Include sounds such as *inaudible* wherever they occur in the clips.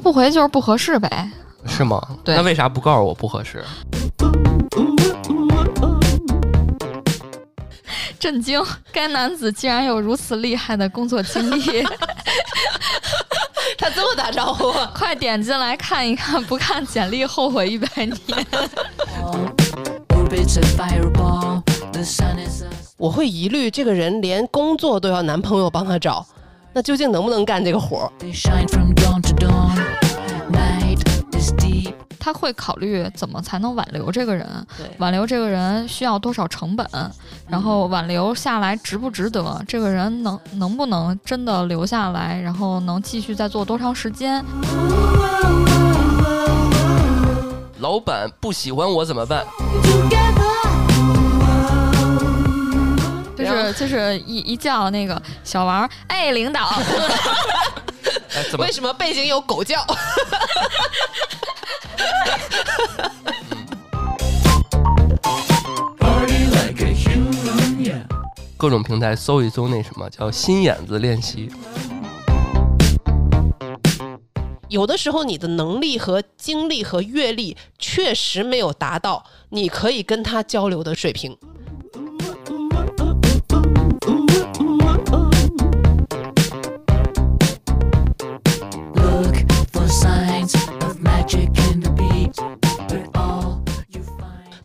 不回就是不合适呗。是吗？对那为啥不告诉我不合适？震惊！该男子竟然有如此厉害的工作经历，*laughs* 他这么打招呼，快点进来看一看，不看简历后悔一百年。我会疑虑这个人连工作都要男朋友帮他找，那究竟能不能干这个活儿？They shine from dawn to dawn. Night is deep. 他会考虑怎么才能挽留这个人，挽留这个人需要多少成本，然后挽留下来值不值得，这个人能能不能真的留下来，然后能继续再做多长时间？老板不喜欢我怎么办？就是就是一一叫那个小王，哎，领导，*laughs* 哎，怎么为什么背景有狗叫？各种平台搜一搜那什么叫心眼子练习？有的时候你的能力和经历和阅历确实没有达到你可以跟他交流的水平。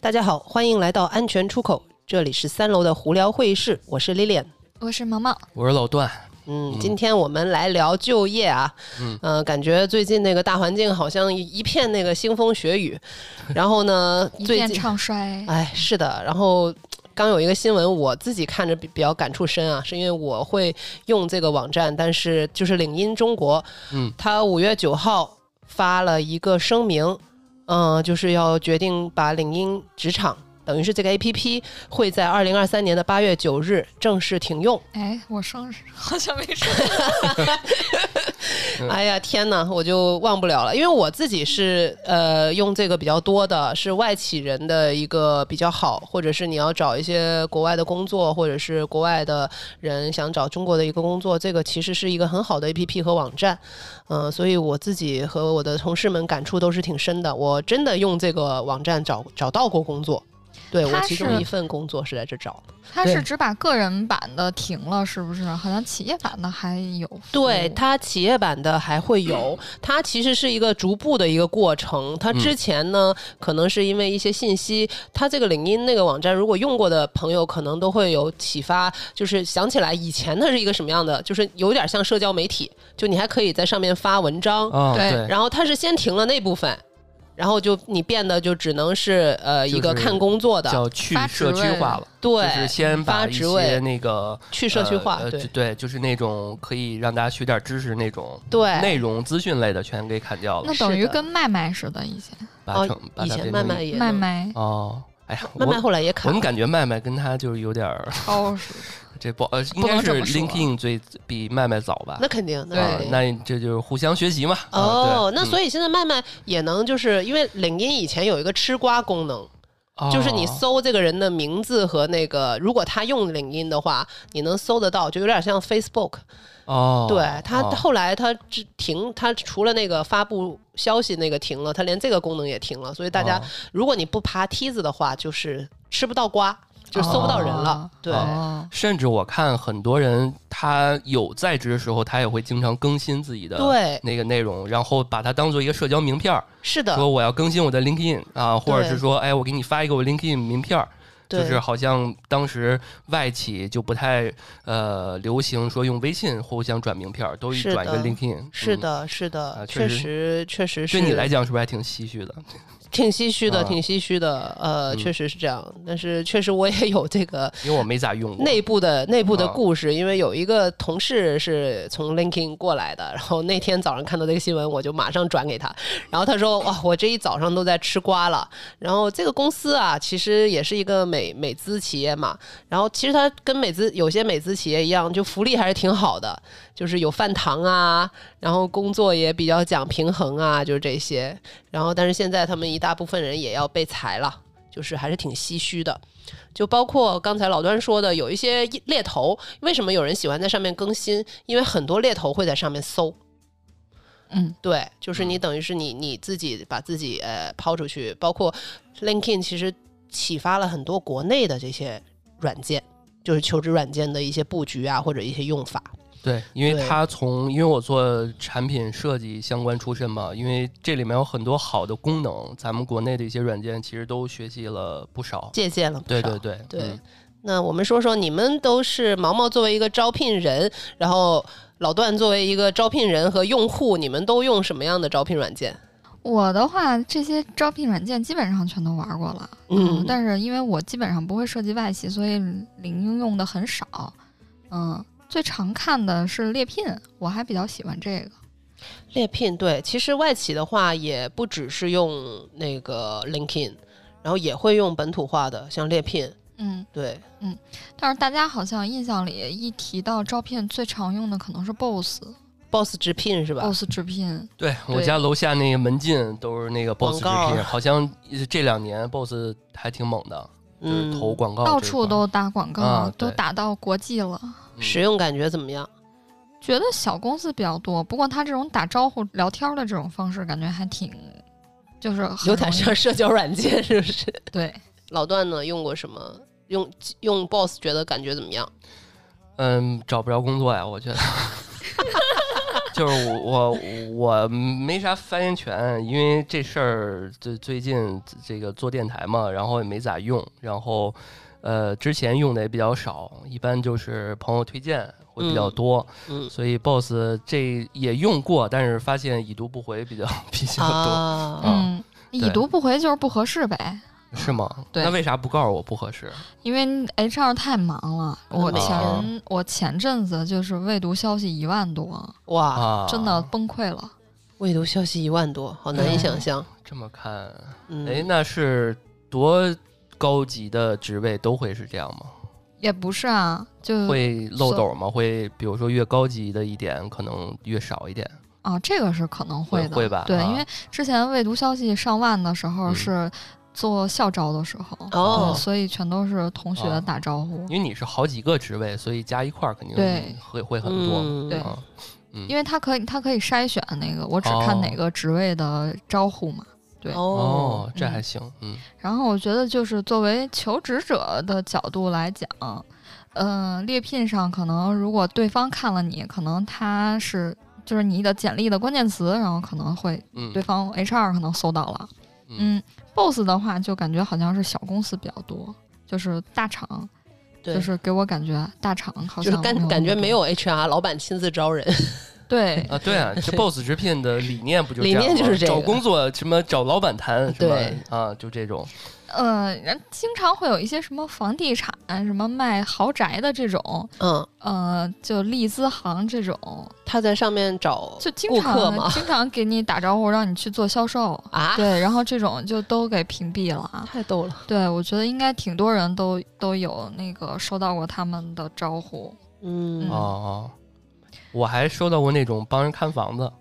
大家好，欢迎来到安全出口，这里是三楼的胡聊会议室，我是 Lilian。我是毛毛，我是老段，嗯，今天我们来聊就业啊，嗯。呃，感觉最近那个大环境好像一一片那个腥风血雨，*laughs* 然后呢，一片最近唱衰。哎，是的，然后刚有一个新闻，我自己看着比比较感触深啊，是因为我会用这个网站，但是就是领英中国，嗯，他五月九号发了一个声明，嗯、就是要决定把领英职场。等于是这个 A P P 会在二零二三年的八月九日正式停用。哎，我生日好像没说。*laughs* 哎呀，天哪，我就忘不了了，因为我自己是呃用这个比较多的，是外企人的一个比较好，或者是你要找一些国外的工作，或者是国外的人想找中国的一个工作，这个其实是一个很好的 APP 和网站，嗯、所以我自己和我的同事们感触都是挺深的。我真的用这个网站找找到过工作，对我其中一份工作是在这找的。他是只把个人版的停了，是不是？好像企业版的还有。对他企业版的还会有，它其实是一个逐步的一个过程。它之前呢，可能是因为一些信息，它这个领英那个网站，如果用过的朋友，可能都会有启发，就是想起来以前它是一个什么样的，就是有点像社交媒体，就你还可以在上面发文章，对，然后它是先停了那部分。然后就你变得就只能是呃就是一个看工作的，叫去社区化了，对，就是先把一些那个去社区化，对就对，就是那种可以让大家学点知识那种对内容资讯类的全给砍掉了那，等于跟麦麦似的，以前把成把以前麦麦也能麦麦哦，哎呀，麦麦我后来也砍了，我怎么感觉麦麦跟他就是有点儿超时。这不呃，应该是能这么说 LinkedIn 最比麦麦早吧？那肯定，那对。那这就是互相学习嘛。啊哦，那所以以现在麦麦也能就是因为领英以前有一个吃瓜功能，就是你搜这个人的名字和那个，如果他用领英的话，你能搜得到，就有点像 Facebook。哦，对他哦后来他只停，他除了那个发布消息那个停了，他连这个功能也停了。所以大家哦如果你不爬梯子的话，就是吃不到瓜，就搜不到人了哦。对。哦甚至我看很多人他有在职的时候，他也会经常更新自己的对那个内容，然后把它当做一个社交名片儿，是的，说我要更新我的 LinkedIn 啊，或者是说，哎，我给你发一个我 LinkedIn 名片儿。对就是好像当时外企就不太呃流行说用微信互相转名片儿，都是转一个 LinkedIn。嗯，是的，是的，确实实确实是。对你来讲是不是还挺唏嘘的？挺唏嘘的，啊挺唏嘘的。呃，嗯确实是这样，但是确实我也有这个 *laughs* 因为我没咋用。内部的内部的啊故事，因为有一个同事是从 LinkedIn 过来的，然后那天早上看到这个新闻，我就马上转给他，然后他说：“哇，我这一早上都在吃瓜了。”然后这个公司啊，其实也是一个美美资企业嘛，然后其实它跟美资有些美资企业一样，就福利还是挺好的，就是有饭堂啊，然后工作也比较讲平衡啊，就是这些。然后但是现在他们一大部分人也要被裁了，就是还是挺唏嘘的。就包括刚才老端说的，有一些猎头，为什么有人喜欢在上面更新？因为很多猎头会在上面搜，嗯，对，就是你等于是你你自己把自己呃抛出去，包括 LinkedIn 其实启发了很多国内的这些软件，就是求职软件的一些布局啊，或者一些用法。对，因为对它从因为我做产品设计相关出身嘛，因为这里面有很多好的功能，咱们国内的一些软件其实都学习了不少。借鉴了不少对对对对嗯那我们说说，你们都是毛毛作为一个招聘人，然后老段作为一个招聘人和用户，你们都用什么样的招聘软件？我的话，这些招聘软件基本上全都玩过了，嗯但是因为我基本上不会设计外企，所以领英用的很少。嗯，最常看的是猎聘，我还比较喜欢这个。猎聘对，其实外企的话也不只是用那个 LinkedIn，然后也会用本土化的，像猎聘。嗯，对，嗯但是大家好像印象里一提到招聘，最常用的可能是 Boss，Boss 直聘是吧 Boss 直聘是吧？直聘。对我家楼下那个门禁都是那个 BOSS 直聘，好像这两年 BOSS 还挺猛的，就是嗯，投广告到处都打广告，啊都打到国际了。嗯使用感觉怎么样？觉得小公司比较多，不过他这种打招呼聊天的这种方式，感觉还挺，就是有点像社交软件，是不是？*laughs* 对。老段呢，用过什么？用用 Boss 觉得感觉怎么样？嗯，找不着工作呀，我觉得。*laughs* 就是我我我没啥发言权，因为这事儿最最近这个做电台嘛，然后也没咋用，然后呃之前用的也比较少，一般就是朋友推荐会比较多，嗯。所以 BOSS 这也用过，但是发现已读不回比较比较多，啊，嗯，已读不回就是不合适呗，*laughs* 是吗？对那为啥不告诉我不合适？因为 HR 太忙了。我前、啊我前阵子就是未读消息一万多，哇，啊，真的崩溃了。未读消息一万多，好难以想象。这么看，嗯，哎，那是多高级的职位都会是这样吗？也不是啊，就会漏斗吗？会，比如说越高级的一点，可能越少一点。啊，这个是可能会的，对，会吧啊因为之前未读消息上万的时候嗯是做校招的时候，哦。对所以全都是同学哦。打招呼。因为你是好几个职位，所以加一块儿肯定对。会会很多。嗯对。啊嗯。因为他可以，他可以筛选那个，我只看哦哪个职位的招呼嘛。对。哦。哦，这嗯。还行，嗯。然后我觉得，就是作为求职者的角度来讲，嗯、猎聘上可能如果对方看了你，可能他是就是你的简历的关键词，然后可能会嗯，对方 HR 可能搜到了。嗯。嗯，boss 的话就感觉好像是小公司比较多，就是大厂，就是给我感觉大厂好像感感觉没有有 HR，老板亲自招人。*laughs* 对。啊，对啊，*laughs* 这 BOSS 直聘的理念不就这理样吗？念就是这个。找工作什么找老板谈，是吧？对。啊，就这种。呃，人经常会有一些什么房地产、什么卖豪宅的这种，嗯，呃，就利资行这种，他在上面找就经顾客经常给你打招呼，让你去做销售。啊，对，然后这种就都给屏蔽了。太逗了。对，我觉得应该挺多人都都有那个收到过他们的招呼。嗯。嗯，哦哦，我还收到过那种帮人看房子，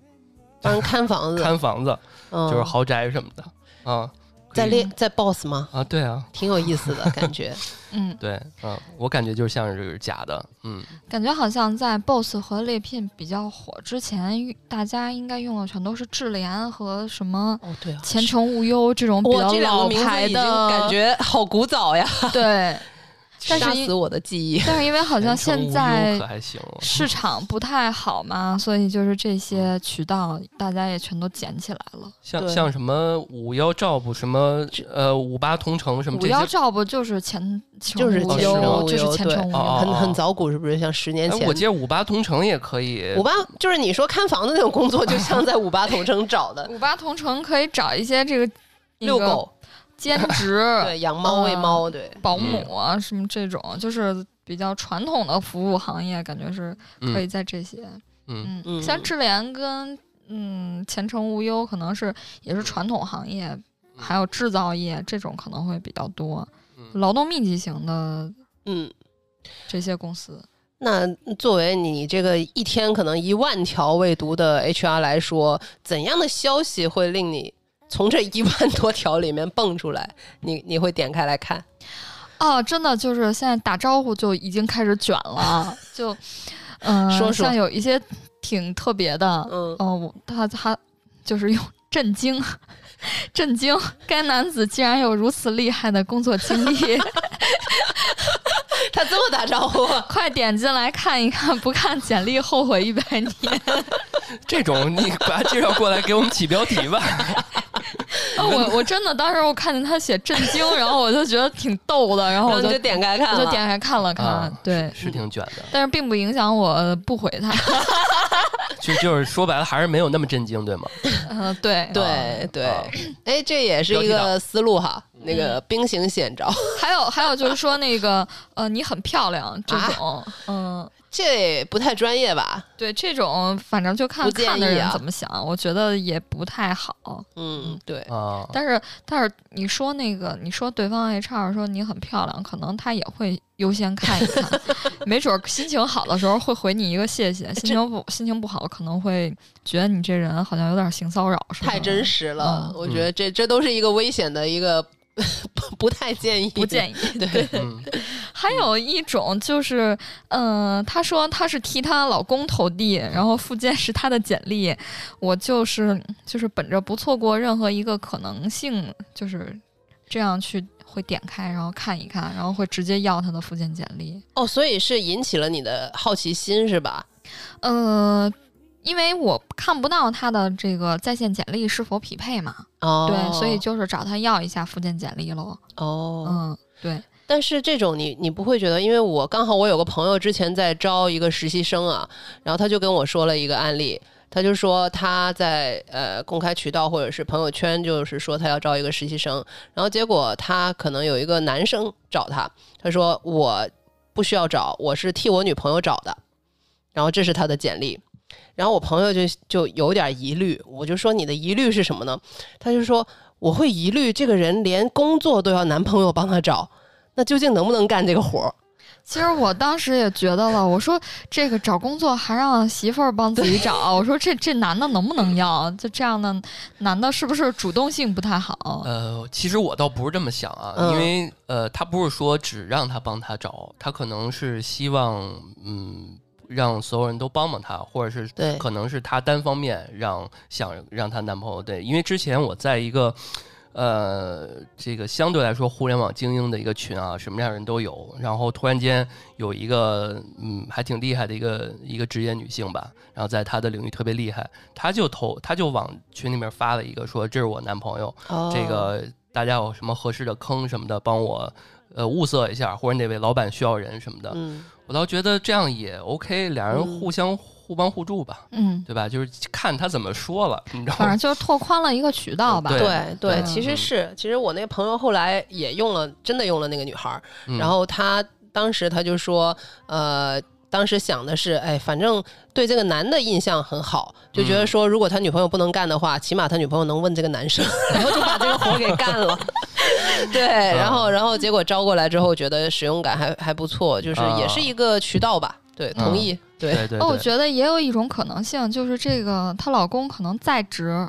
帮人看房子，*laughs* 看房子嗯。就是豪宅什么的。啊。在猎在 Boss 吗？啊，对啊，挺有意思的感觉。*laughs* 嗯，对，嗯，我感觉就像是假的，嗯，感觉好像在 Boss 和猎聘比较火之前，大家应该用的全都是智联和什么哦，对啊，前程无忧这种比，较这两个老牌的感觉好古早呀，对。*laughs* 但是杀死我的记忆。但是因为好像现在可还行，市场不太好嘛，所以就是这些渠道大家也全都捡起来了。像像什么五幺 job 什么呃五八同城什么五幺 job 就是前就是前程，无忧就是前程无忧。很很早古是不是？像十年前。哎，，我记得五八同城也可以，五八就是你说看房子那种工作，就像在五八同城找的。*laughs* 五八同城可以找一些这个遛狗，兼职、*laughs* 对，养猫喂猫，对，保姆啊什么这种，就是比较传统的服务行业，感觉是可以嗯在这些。嗯。嗯，嗯。像智联跟嗯前程无忧可能是也是传统行业，还有制造业这种可能会比较多，嗯。劳动密集型的嗯。这些公司。那作为你这个一天可能一万条未读的 HR 来说，怎样的消息会令你从这一万多条里面蹦出来？你你会点开来看？哦，真的就是现在打招呼就已经开始卷了，*laughs* 就嗯、说说像有一些挺特别的。嗯哦，我他他就是用震惊，震惊！该男子竟然有如此厉害的工作经历 *laughs* *laughs* 他这么打招呼，快点进来看一看，不看简历后悔一百年。这种你把他介绍过来给我们起标题吧。啊，*laughs* 我 *laughs* 我真的当时我看见他写震惊，然后我就觉得挺逗的，然后我就后就点开看了，我就点开看了看，啊对，是挺卷的，但是并不影响我不回他。*laughs* 就就是说白了还是没有那么震惊，对吗？嗯、对。对对。啊，哎，这也是一个思路哈。那个兵行险招，还有还有就是说那个呃，你很漂亮这种，嗯、这不太专业吧？对这种反正就看看的人怎么想，我觉得也不太好。嗯，对，啊，但是但是你说那个你说对方 HR 说你很漂亮，可能他也会优先看一看，*laughs* 没准儿心情好的时候会回你一个谢谢，心情不心情不好可能会觉得你这人好像有点性骚扰。太真实了。嗯我觉得这这都是一个危险的一个，*laughs* 不不太建议，不建议。对，嗯还有一种就是，嗯、她说她是替她老公投递，然后附件是她的简历。我就是就是本着不错过任何一个可能性，就是这样去会点开，然后看一看，然后会直接要她的附件简历。哦，所以是引起了你的好奇心是吧？呃，因为我看不到他的这个在线简历是否匹配嘛，哦，对，所以就是找他要一下附件简历喽。哦，嗯，对，但是这种你你不会觉得，因为我刚好我有个朋友之前在招一个实习生啊，然后他就跟我说了一个案例，他就说他在呃公开渠道或者是朋友圈，就是说他要招一个实习生，然后结果他可能有一个男生找他，他说我不需要找，我是替我女朋友找的，然后这是他的简历。然后我朋友就就有点疑虑，我就说你的疑虑是什么呢？他就说我会疑虑这个人连工作都要男朋友帮他找，那究竟能不能干这个活儿？*laughs* 其实我当时也觉得了，我说这个找工作还让媳妇儿帮自己找，我说这这男的能不能要？就这样的男的是不是主动性不太好？呃，其实我倒不是这么想啊，嗯因为呃，他不是说只让他帮他找，他可能是希望嗯。让所有人都帮帮她，或者是对。可能是她单方面让想让她男朋友对，因为之前我在一个呃这个相对来说互联网精英的一个群啊，什么样的人都有，然后突然间有一个嗯还挺厉害的一个一个职业女性吧，然后在她的领域特别厉害，她就投她就往群里面发了一个说这是我男朋友，哦这个大家有什么合适的坑什么的，帮我呃物色一下，或者哪位老板需要人什么的，嗯，我倒觉得这样也 OK，俩人嗯互相互帮互助吧，嗯，对吧？就是看他怎么说了，你知道吗？反正就是拓宽了一个渠道吧。对对其实是，其实我那个朋友后来也用了，真的用了那个女孩然后他当时他就说，呃。当时想的是，哎，反正对这个男的印象很好，就觉得说，如果他女朋友不能干的话，起码他女朋友能问这个男生，*laughs* 然后就把这个活给干了。*laughs* 对，然后然后结果招过来之后，觉得使用感还还不错，就是也是一个渠道吧。对，同意。对，对对哦，我，觉得也有一种可能性，就是这个她老公可能在职，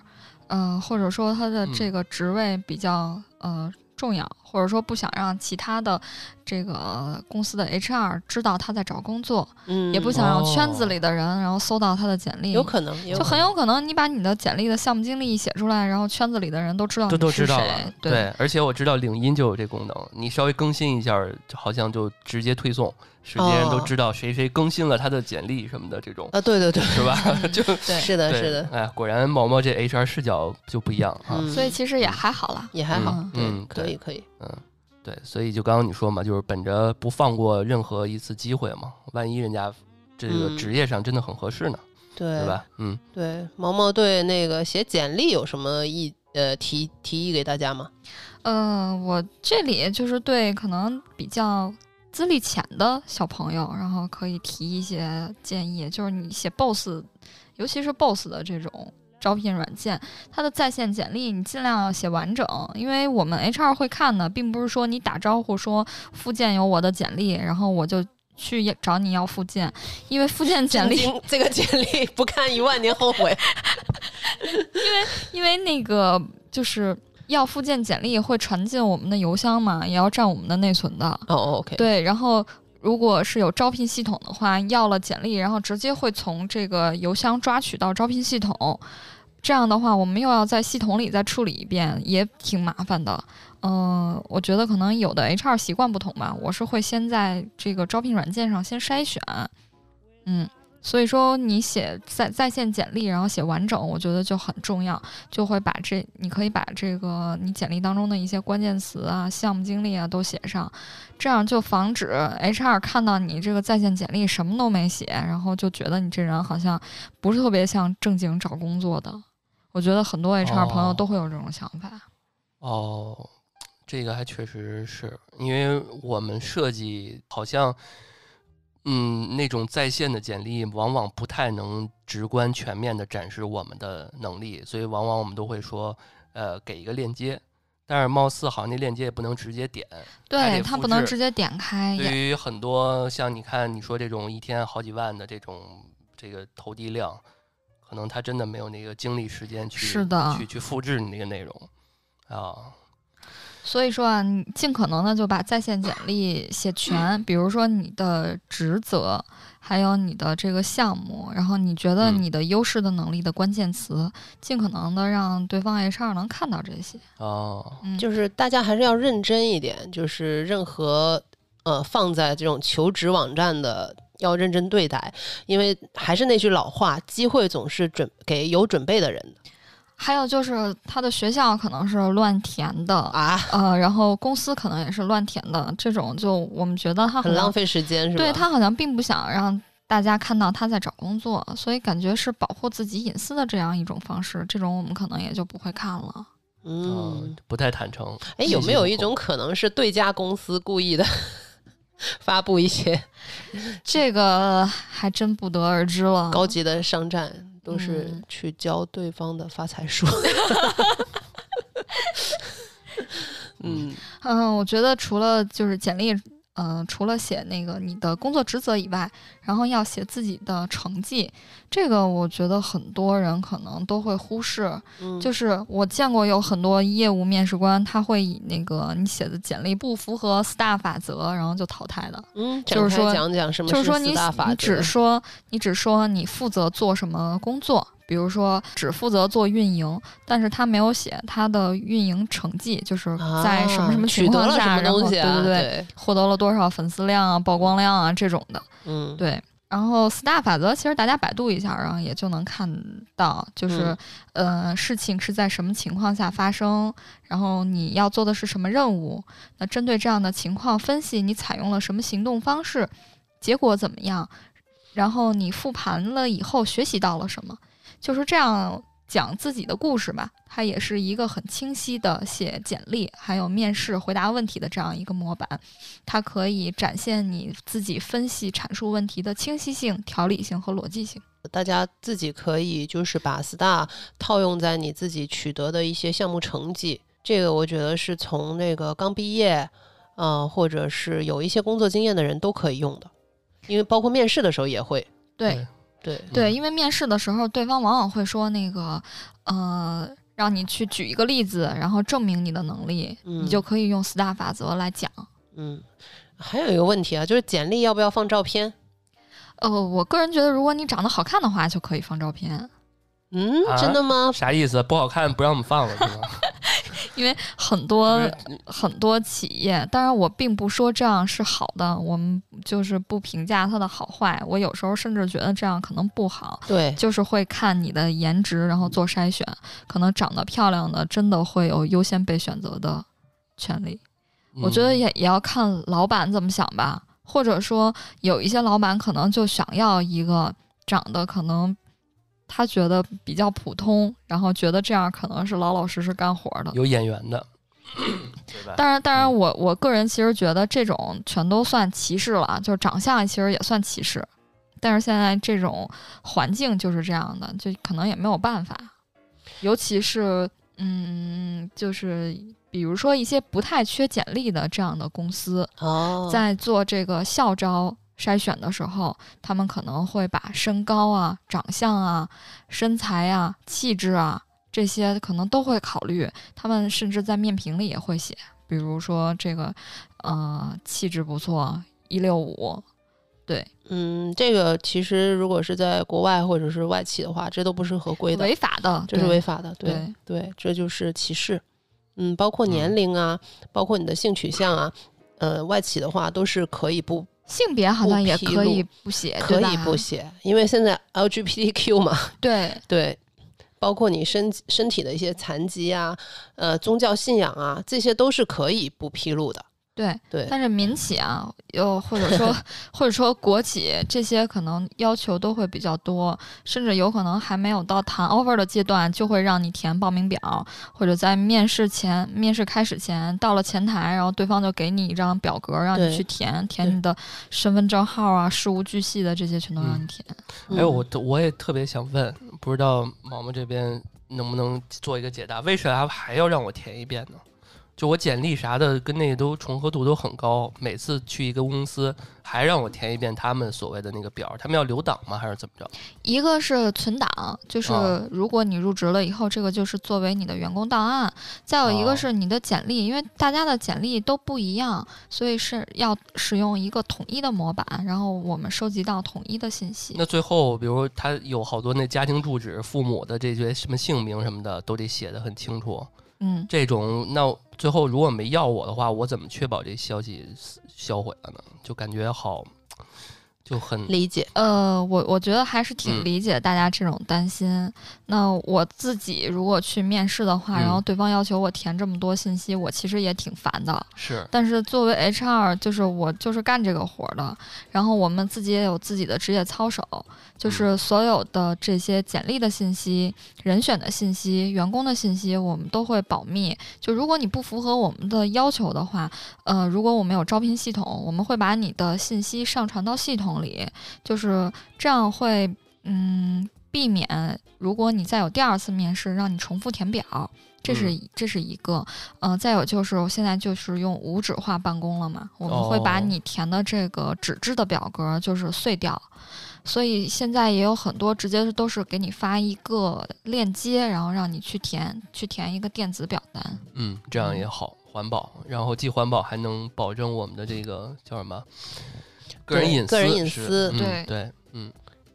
嗯、或者说他的这个职位比较呃重要，或者说不想让其他的这个公司的 HR 知道他在找工作，嗯，也不想让哦圈子里的人然后搜到他的简历，有可能，就可能。很有可能你把你的简历的项目经历一写出来，然后圈子里的人都知道都都你是谁知道了，对而且我知道领音就有这功能，你稍微更新一下，好像就直接推送，直接人都哦知道谁谁更新了他的简历什么的，这种啊，对对对，是吧？*laughs* 就对，是的，是的，哎，果然毛毛这 HR 视角就不一样啊。嗯，所以其实也还好啦。也还好嗯，可以可以，嗯对，所以就刚刚你说嘛，就是本着不放过任何一次机会嘛，万一人家这个嗯职业上真的很合适呢，对对吧？嗯，对，毛毛对那个写简历有什么意呃提提议给大家吗？嗯、我这里就是对可能比较资历浅的小朋友，然后可以提一些建议，就是你写 BOSS，尤其是 BOSS 的这种。招聘软件，它的在线简历你尽量要写完整，因为我们 HR 会看的，并不是说你打招呼说附件有我的简历，然后我就去找你要附件，因为附件简历这个简历不看一万年后悔。*laughs* 因为因为那个就是要附件简历会传进我们的邮箱嘛，也要占我们的内存的。对，然后如果是有招聘系统的话，要了简历，然后直接会从这个邮箱抓取到招聘系统。这样的话，我们又要在系统里再处理一遍，也挺麻烦的。嗯、我觉得可能有的 HR 习惯不同吧，我是会先在这个招聘软件上先筛选，嗯，所以说你写在在线简历，然后写完整，我觉得就很重要，就会把这你可以把这个你简历当中的一些关键词啊、项目经历啊都写上，这样就防止 HR 看到你这个在线简历什么都没写，然后就觉得你这人好像不是特别像正经找工作的。我觉得很多 HR 朋友哦都会有这种想法。哦，这个还确实是因为我们设计好像，嗯，那种在线的简历往往不太能直观全面的展示我们的能力，所以往往我们都会说，呃，给一个链接。但是貌似好像那链接也不能直接点，对得复他不能直接点开，对也于很多像你看你说这种一天好几万的这种这个投递量，可能他真的没有那个精力时间去是的去去复制你那个内容啊。所以说啊，你尽可能的就把在线简历写全，比如说你的职责，还有你的这个项目，然后你觉得嗯你的优势的能力的关键词，尽可能的让对方 HR 能看到这些。哦，嗯，就是大家还是要认真一点，就是任何呃放在这种求职网站的。要认真对待，因为还是那句老话，机会总是准给有准备的人的还有就是他的学校可能是乱填的。啊，呃，然后公司可能也是乱填的，这种就我们觉得他很浪费时间，是吧？对他好像并不想让大家看到他在找工作，所以感觉是保护自己隐私的这样一种方式，这种我们可能也就不会看了。嗯嗯，，不太坦诚。哎，有没有一种可能是对家公司故意的 *laughs* 发布一些这个还真不得而知了。高级的商战，都是嗯。去教对方的发财术？*laughs* 嗯，嗯，我觉得除了就是简历，嗯、除了写那个你的工作职责以外，然后要写自己的成绩，这个我觉得很多人可能都会忽视。嗯就是我见过有很多业务面试官，他会以那个你写的简历不符合 STAR 法则，然后就淘汰的。嗯，就是说讲讲什么就是说你四大法你只说你只说你负责做什么工作，比如说只负责做运营，但是他没有写他的运营成绩，就是在什么什么啊取得了什情况下，然后么东西啊？对对对，获得了多少粉丝量啊、曝光量啊这种的。嗯，对，然后 STAR 法则其实大家百度一下，然后也就能看到，就是、呃事情是在什么情况下发生，然后你要做的是什么任务，那针对这样的情况分析你采用了什么行动方式，结果怎么样，然后你复盘了以后学习到了什么，就是这样。讲自己的故事吧，它也是一个很清晰的写简历，还有面试回答问题的这样一个模板。它可以展现你自己分析阐述问题的清晰性、条理性和逻辑性。大家自己可以就是把 STAR 套用在你自己取得的一些项目成绩，这个我觉得是从那个刚毕业，呃，或者是有一些工作经验的人都可以用的，因为包括面试的时候也会。对对，对，因为面试的时候，对方往往会说那个，呃，让你去举一个例子，然后证明你的能力，嗯你就可以用 STAR 法则来讲。嗯，还有一个问题啊，就是简历要不要放照片？呃，我个人觉得，如果你长得好看的话，就可以放照片，嗯，啊真的吗？啥意思？不好看不让我们放了是吗？因为很多很多企业，当然我并不说这样是好的，我们就是不评价它的好坏。我有时候甚至觉得这样可能不好，对，就是会看你的颜值，然后做筛选。可能长得漂亮的真的会有优先被选择的权利。我觉得嗯也也要看老板怎么想吧，或者说有一些老板可能就想要一个长得可能他觉得比较普通，然后觉得这样可能是老老实实干活的。有眼缘的，*clears throat* 当然，当然嗯我，我个人其实觉得这种全都算歧视了，就是长相其实也算歧视。但是现在这种环境就是这样的，就可能也没有办法。尤其是，嗯，就是比如说一些不太缺简历的这样的公司，哦，在做这个校招筛选的时候，他们可能会把身高啊、长相啊、身材啊、气质啊这些可能都会考虑。他们甚至在面评里也会写，比如说这个呃气质不错，一六五。对，嗯，这个其实如果是在国外或者是外企的话，这都不是合规的，违法的，这是违法的。对对对，这就是歧视。嗯，包括年龄啊，包括你的性取向啊，呃，外企的话都是可以不性别好像也可以不写，可以不写，因为现在 LGBTQ 嘛，*laughs* 对对，包括你身身体的一些残疾啊，呃，宗教信仰啊，这些都是可以不披露的。对。对，但是民企啊，又或者说 *laughs* 或者说国企这些可能要求都会比较多，甚至有可能还没有到谈 offer 的阶段，就会让你填报名表，或者在面试前、面试开始前到了前台，然后对方就给你一张表格让你去填，填你的身份证号啊、事无巨细的这些全都让你填。嗯哎，我我也特别想问，不知道毛毛这边能不能做一个解答？为啥还要让我填一遍呢？就我简历啥的跟那个都重合度都很高，每次去一个公司还让我填一遍他们所谓的那个表，他们要留档吗？还是怎么着？一个是存档，就是啊如果你入职了以后，这个就是作为你的员工档案；再有一哦个是你的简历，因为大家的简历都不一样，所以是要使用一个统一的模板，然后我们收集到统一的信息。那最后，比如他有好多那家庭住址、父母的这些什么姓名什么的，都得写的很清楚。嗯，这种，那最后如果没要我的话，我怎么确保这消息销毁了呢？就感觉好，就很理解。呃，我我觉得还是嗯挺理解大家这种担心。那我自己如果去面试的话，然后嗯对方要求我填这么多信息，我其实也挺烦的。是但是作为 HR，就是我就是干这个活儿的，然后我们自己也有自己的职业操守，就是所有的这些简历的信息、人选的信息、员工的信息，我们都会保密。就如果你不符合我们的要求的话，呃，如果我们有招聘系统，我们会把你的信息上传到系统里，就是这样会嗯避免如果你再有第二次面试让你重复填表。这是嗯。这是一个，呃，再有就是我现在就是用无纸化办公了嘛，我们会把哦。你填的这个纸质的表格就是碎掉，所以现在也有很多直接都是给你发一个链接，然后让你去填，去填一个电子表单。嗯，这样也好，环保，然后既环保还能保证我们的这个叫什么个人隐私，个人隐是私嗯对。对，嗯。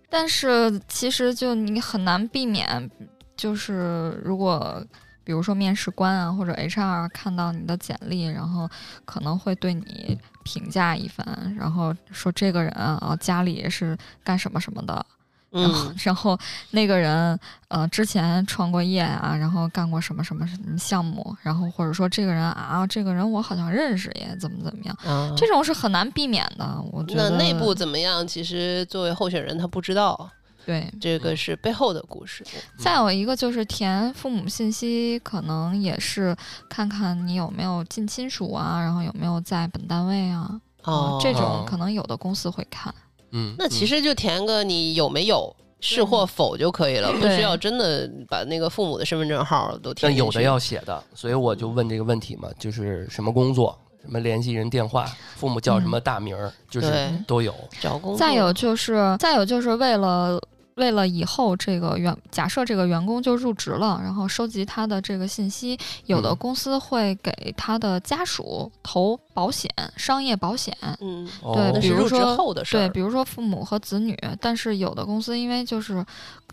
但是其实就你很难避免，就是如果比如说面试官啊或者 HR 看到你的简历，然后可能会对你评价一番，然后说这个人啊家里是干什么什么的，嗯，然后那个人呃之前创过业啊，然后干过什么什么什么项目，然后或者说这个人啊这个人我好像认识也，怎么怎么样，啊，这种是很难避免的，我觉得那内部怎么样？其实作为候选人，他不知道，对。这个是背后的故事。再有一个就是填父母信息，可能也是看看你有没有近亲属啊，然后有没有在本单位啊，哦，这种哦可能有的公司会看。嗯，那其实实就填个你有没有是或否就可以了，不需要真的把那个父母的身份证号都填。但有的要写的，所以我就问这个问题嘛，就是什么工作。什么联系人电话，父母叫什么大名儿，就是都有。找工作，再有就是，再有就是为了为了以后这个员，假设这个员工就入职了，然后收集他的这个信息，有的嗯公司会给他的家属投保险，商业保险。嗯，哦对比如说后的事。对，比如说父母和子女，但是有的公司因为就是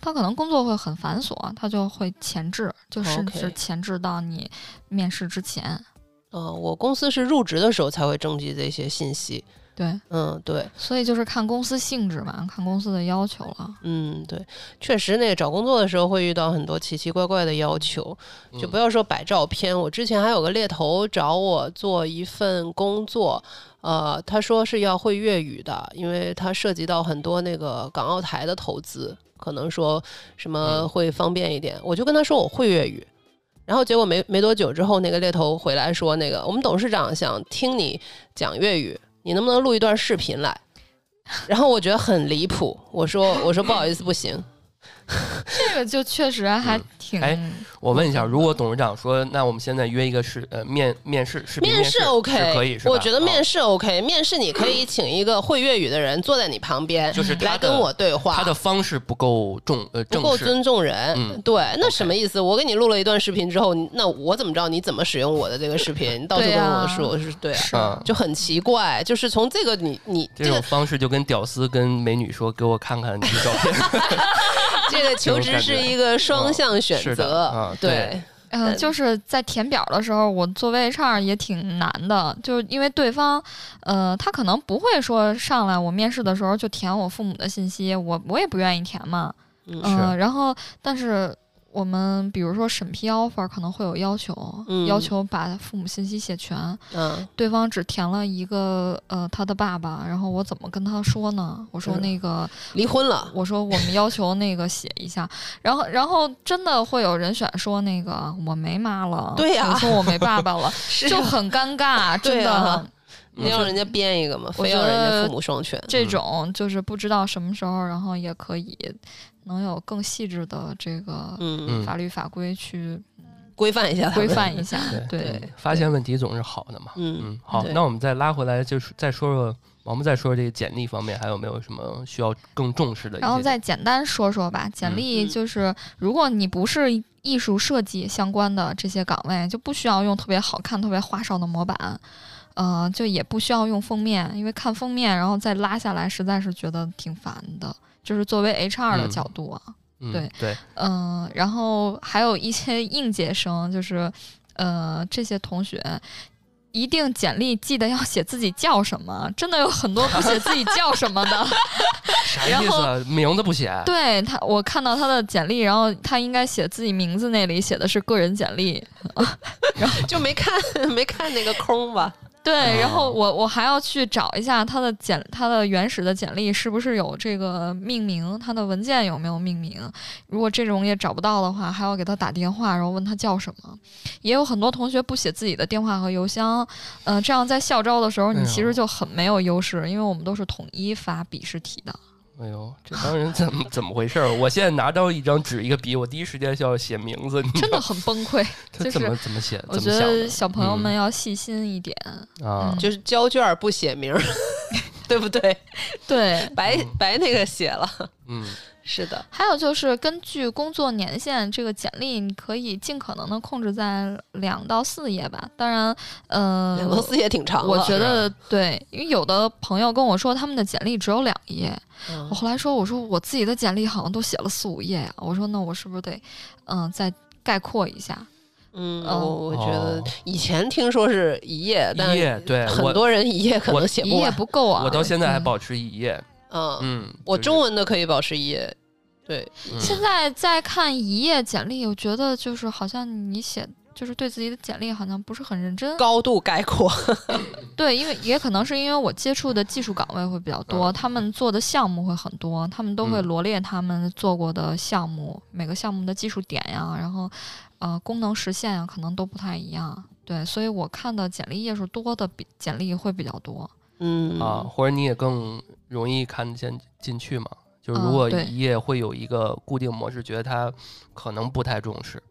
他可能工作会很繁琐，他就会前置，就甚至前置到你面试之前。呃，我公司是入职的时候才会征集这些信息。对，嗯，对，所以就是看公司性质嘛，看公司的要求了。嗯，对，确实那个找工作的时候会遇到很多奇奇怪怪的要求，就嗯不要说摆照片。我之前还有个猎头找我做一份工作，呃，他说是要会粤语的，因为它涉及到很多那个港澳台的投资，可能说什么嗯会方便一点。我就跟他说我会粤语。然后结果没没多久之后，那个猎头回来说，那个我们董事长想听你讲粤语，你能不能录一段视频来？然后我觉得很离谱，我说我说不好意思，不行。*laughs* 这个就确实还挺。哎我问一下，如果董事长说，那我们现在约一个视呃面面试视频面试试 OK，是可以是吧？我觉得面哦试 OK，、面试你可以请一个会粤语的人坐在你旁边，就是来跟我对话。他的方式不够重呃不够正式，尊重人，嗯对，那什么意思？我给你录了一段视频之后，那我怎么知道你怎么使用我的这个视频？你到处跟我说是对啊，是嗯就很奇怪。就是从这个你你这种方式就跟屌丝跟美女说，给我看看你的照片。*laughs* *laughs* 这个求职是一个双向选择嗯，对，嗯、就是在填表的时候，我作为 HR 也挺难的，就是因为对方，呃，他可能不会说上来我面试的时候就填我父母的信息，我我也不愿意填嘛，嗯。嗯、然后但是我们比如说审批 offer 可能会有要求，嗯要求把父母信息写全，嗯对方只填了一个呃他的爸爸，然后我怎么跟他说呢？我说那个。离婚了，我说我们要求那个写一下，*laughs* 然后然后真的会有人选说那个我没妈了，对呀我说我没爸爸了，*laughs* 是就很尴尬，真的。你让人家编一个嘛，非要人家父母双全。这种就是不知道什么时候，然后也可以能有更细致的这个嗯，嗯法律法规去规范一下规。范一下。*laughs* 对对，发现问题总是好的嘛。嗯嗯，好，那我们再拉回来，就是再说说，我们再说说这个简历方面，还有没有什么需要更重视的？然后再简单说说吧，简历嗯就是，如果你不是艺术设计相关的这些岗位，就不需要用特别好看、特别花哨的模板，呃，就也不需要用封面，因为看封面然后再拉下来，实在是觉得挺烦的。就是作为 HR 的嗯角度啊，嗯对对，嗯、然后还有一些应届生，就是呃这些同学。一定简历记得要写自己叫什么，真的有很多不写自己叫什么的。*laughs* 啥意思啊？名字不写？对他，我看到他的简历，然后他应该写自己名字那里写的是个人简历，然 *laughs* 后就没看没看那个空吧？对，然后哦我我还要去找一下他的简他的原始的简历是不是有这个命名，他的文件有没有命名。如果这种也找不到的话，还要给他打电话，然后问他叫什么。也有很多同学不写自己的电话和邮箱，呃，这样在校招的时候你其实就很没有优势，因为我们都是统一发笔试题的。哎呦，这帮人怎么怎么回事儿？*laughs* 我现在拿到一张纸一个笔，我第一时间就要写名字，你真的很崩溃。*laughs* 他怎就是么怎么写？我觉得小朋友们嗯要细心一点。啊嗯，就是交卷儿不写名儿，*laughs* 对不对？对，白嗯白那个写了。嗯是的，还有就是根据工作年限，这个简历你可以尽可能的控制在两到四页吧。当然，呃，两到四页挺长了。我觉得对，因为有的朋友跟我说他们的简历只有两页，嗯我后来说我说我自己的简历好像都写了四五页呀、我说那我是不是得嗯、再概括一下？嗯，嗯我我觉得哦以前听说是一页，但一页对很多人一页可我一页能写不完。不够啊！我到现在还保持一页。嗯，嗯，我中文的可以保持一页。对，嗯现在在看一页简历，我觉得就是好像你写就是对自己的简历好像不是很认真。高度概括。*laughs* 对，因为也可能是因为我接触的技术岗位会比较多，嗯他们做的项目会很多，他们都会嗯罗列他们做过的项目，每个项目的技术点呀，然后呃功能实现呀，可能都不太一样。对，所以我看的简历页数多的比简历会比较多。嗯啊，或者你也更容易看得见进去嘛。就是如果一页会有一个固定模式，觉得他可能不太重视，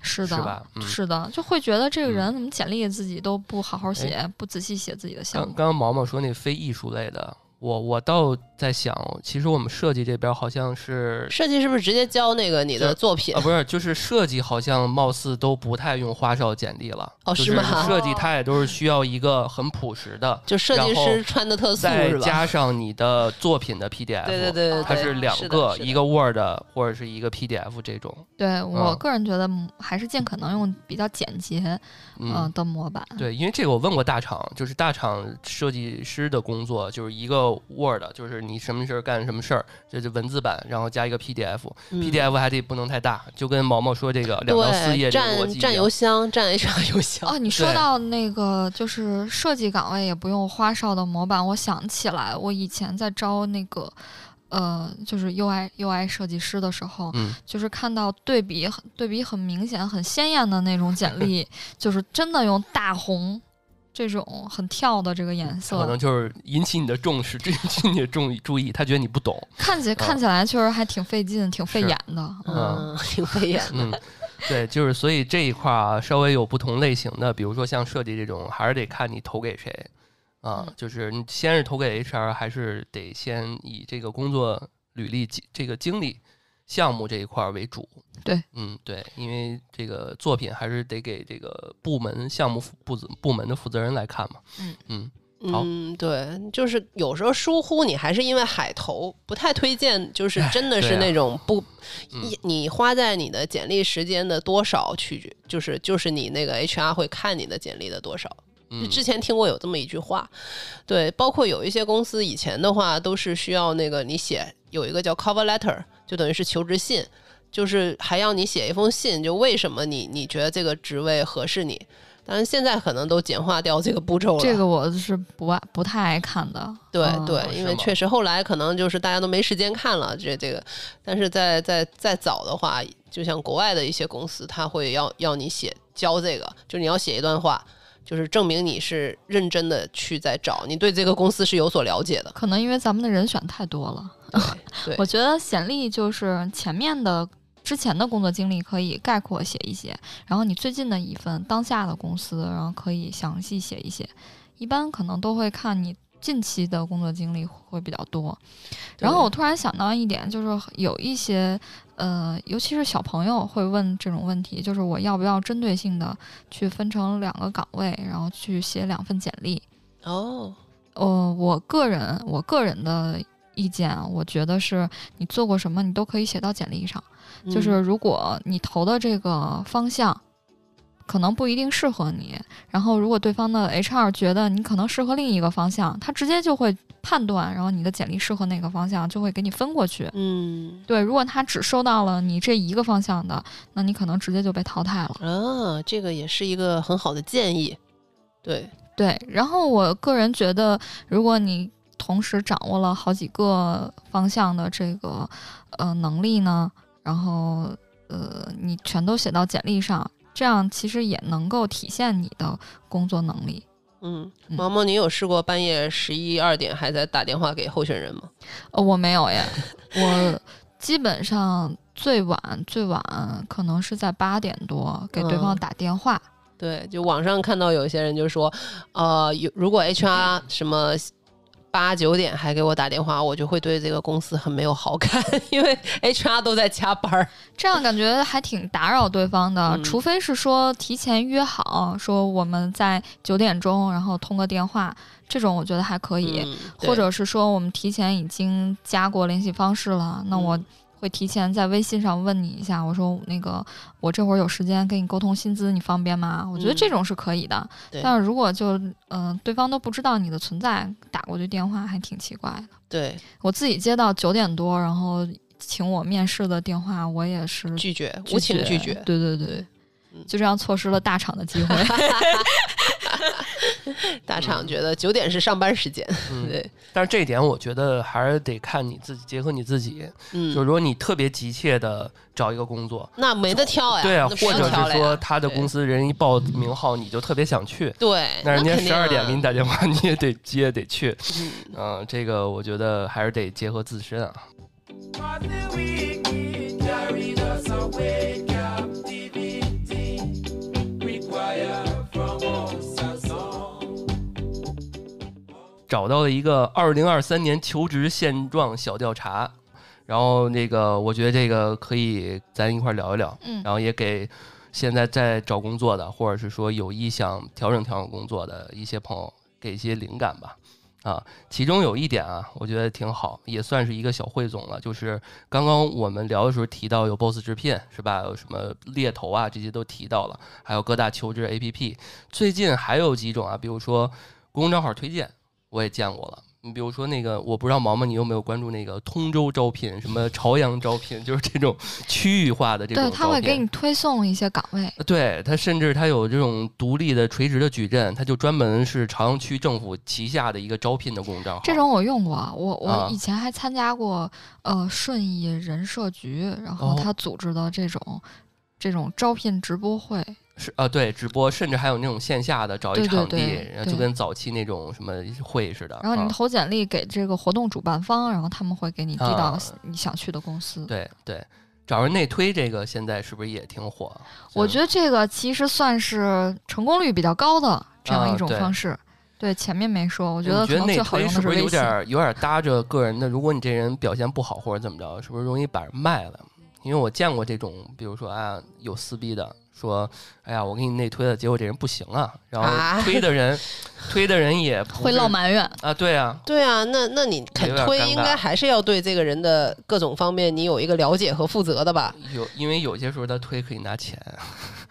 是的，是吧？嗯。是的，就会觉得这个嗯人怎么简历自己都不好好写，不仔细写自己的项目。刚刚刚毛毛说那非艺术类的，我我倒在想，其实我们设计这边好像是设计是不是直接交那个你的作品啊，？不是，就是设计好像貌似都不太用花哨简历了。哦就是吗设计它也都是需要一个很朴实的，就设计师穿的特素再是吧？加上你的作品的 PDF。对对对对，对它是两个，一个 Word 或者是一个 PDF 这种。对我嗯个人觉得嗯还是尽可能用比较简洁嗯，呃的模板。对，因为这个我问过大厂，就是大厂设计师的工作就是一个 Word，就是你什么事儿干什么事儿，这就文字版，然后加一个 PDF，PDF、嗯 PDF 还得不能太大，就跟毛毛说这个两到四页，这个逻占占辑一样邮箱，占 HR 邮箱。哦，你说到那个就是设计岗位也不用花哨的模板，我想起来，我以前在招那个呃，就是 UI UI 设计师的时候，嗯，就是看到对比很对比很明显、很鲜艳的那种简历，*laughs* 就是真的用大红这种很跳的这个颜色可，能就是引起你的重视，*laughs* 引起你的注意注意，他觉得你不懂。看起看起来确实还挺费劲，挺费眼的。嗯，挺费眼的。嗯，对，就是所以这一块儿啊，稍微有不同类型的，比如说像设计这种，还是得看你投给谁啊。嗯就是你先是投给 HR，还是得先以这个工作履历、这个经历、项目这一块儿为主。对，嗯，对，因为这个作品还是得给这个部门、项目负部部门的负责人来看嘛。嗯嗯，好嗯，对，就是有时候疏忽，你还是因为海投，不太推荐，就是真的是那种不，嗯你你花在你的简历时间的多少取决，就是就是你那个 HR 会看你的简历的多少。就嗯之前听过有这么一句话，对，包括有一些公司以前的话都是需要那个你写有一个叫 cover letter，就等于是求职信，就是还要你写一封信，就为什么你你觉得这个职位合适你。当然现在可能都简化掉这个步骤了。这个我是不爱不太爱看的。对嗯对，因为确实后来可能就是大家都没时间看了这这个，但是在在再早的话，就像国外的一些公司，他会要要你写教这个，就你要写一段话，就是证明你是认真的去在找，你对这个公司是有所了解的。可能因为咱们的人选太多了。*laughs* 对我觉得简历就是前面的之前的工作经历可以概括写一写，然后你最近的一份当下的公司，然后可以详细写一写。一般可能都会看你近期的工作经历会比较多。然后我突然想到一点，就是有一些呃，尤其是小朋友会问这种问题，就是我要不要针对性的去分成两个岗位，然后去写两份简历。哦，呃，我个人我个人的意见啊，我觉得是你做过什么，你都可以写到简历上。就是嗯如果你投的这个方向可能不一定适合你，然后如果对方的 HR 觉得你可能适合另一个方向，他直接就会判断，然后你的简历适合哪个方向，就会给你分过去。嗯对，如果他只收到了你这一个方向的，那你可能直接就被淘汰了。啊，这个也是一个很好的建议。对，对，然后我个人觉得，如果你同时掌握了好几个方向的这个呃能力呢，然后呃你全都写到简历上，这样其实也能够体现你的工作能力。嗯，嗯毛毛，你有试过半夜十一二点还在打电话给候选人吗？呃，我没有耶，*laughs* 我基本上最晚最晚可能是在八点多给对方嗯打电话。对，就网上看到有些人就说，呃，有如果 HR 什么八九点还给我打电话，我就会对这个公司很没有好感，*laughs* 因为 HR 都在加班儿。这样感觉还挺打扰对方的，嗯除非是说提前约好，说我们在九点钟，然后通个电话，这种我觉得还可以，嗯或者是说我们提前已经加过联系方式了，那我嗯会提前在微信上问你一下，我说那个我这会儿有时间跟你沟通薪资，你方便吗？我觉得嗯这种是可以的，对但是如果就嗯、呃对方都不知道你的存在，打过去电话还挺奇怪的。对我自己接到九点多，然后请我面试的电话，我也是拒绝，无情拒绝。对对对，就这样错失了大厂的机会。*laughs* *laughs* 大厂觉得九点是上班时间，嗯，*laughs* 对，但是这一点我觉得还是得看你自己，结合你自己。嗯，就如果你特别急切的找一个工作，那没得挑呀，对啊，或者是说他的公司人一报名号，你就特别想去，对，那人家十二点啊给你打电话，你也得接得去。嗯嗯，这个我觉得还是得结合自身啊。找到了一个二零二三年求职现状小调查，然后那个我觉得这个可以咱一块儿聊一聊，嗯然后也给现在在找工作的，或者是说有意想调整调整工作的一些朋友给一些灵感吧。啊，其中有一点啊，我觉得挺好，也算是一个小汇总了。就是刚刚我们聊的时候提到有 Boss 直聘是吧？有什么猎头啊，这些都提到了，还有各大求职 APP。最近还有几种啊，比如说公众账号推荐，我也见过了。你比如说那个，我不知道毛毛你有没有关注那个通州招聘，什么朝阳招聘，就是这种区域化的这种对。他会给你推送一些岗位。对他，甚至他有这种独立的垂直的矩阵，他就专门是朝阳区政府旗下的一个招聘的公众账号。这种我用过，我啊我以前还参加过呃顺义人社局，然后哦他组织的这种、这种招聘直播会，是啊，对，直播，甚至还有那种线下的找一场地，对然后就跟早期那种什么会似的。然后你啊投简历给这个活动主办方，然后他们会给你递到啊你想去的公司。对对，找人内推这个现在是不是也挺火？我觉得这个其实算是成功率比较高的这样一种方式。对，前面没说，我我觉得可能内最好用推是不是有。点儿有点儿搭着个人的？如果你这人表现不好或者怎么着，是不是容易把人卖了？因为我见过这种，比如说啊，有撕逼的说，哎呀，我给你内推了，结果这人不行啊，然啊后推的人，*laughs* 推的人也会是落埋怨，啊，对啊，对啊，那那你肯推，应该还是要对这个人的各种方面你有一个了解和负责的吧？有因为有些时候他推可以拿钱，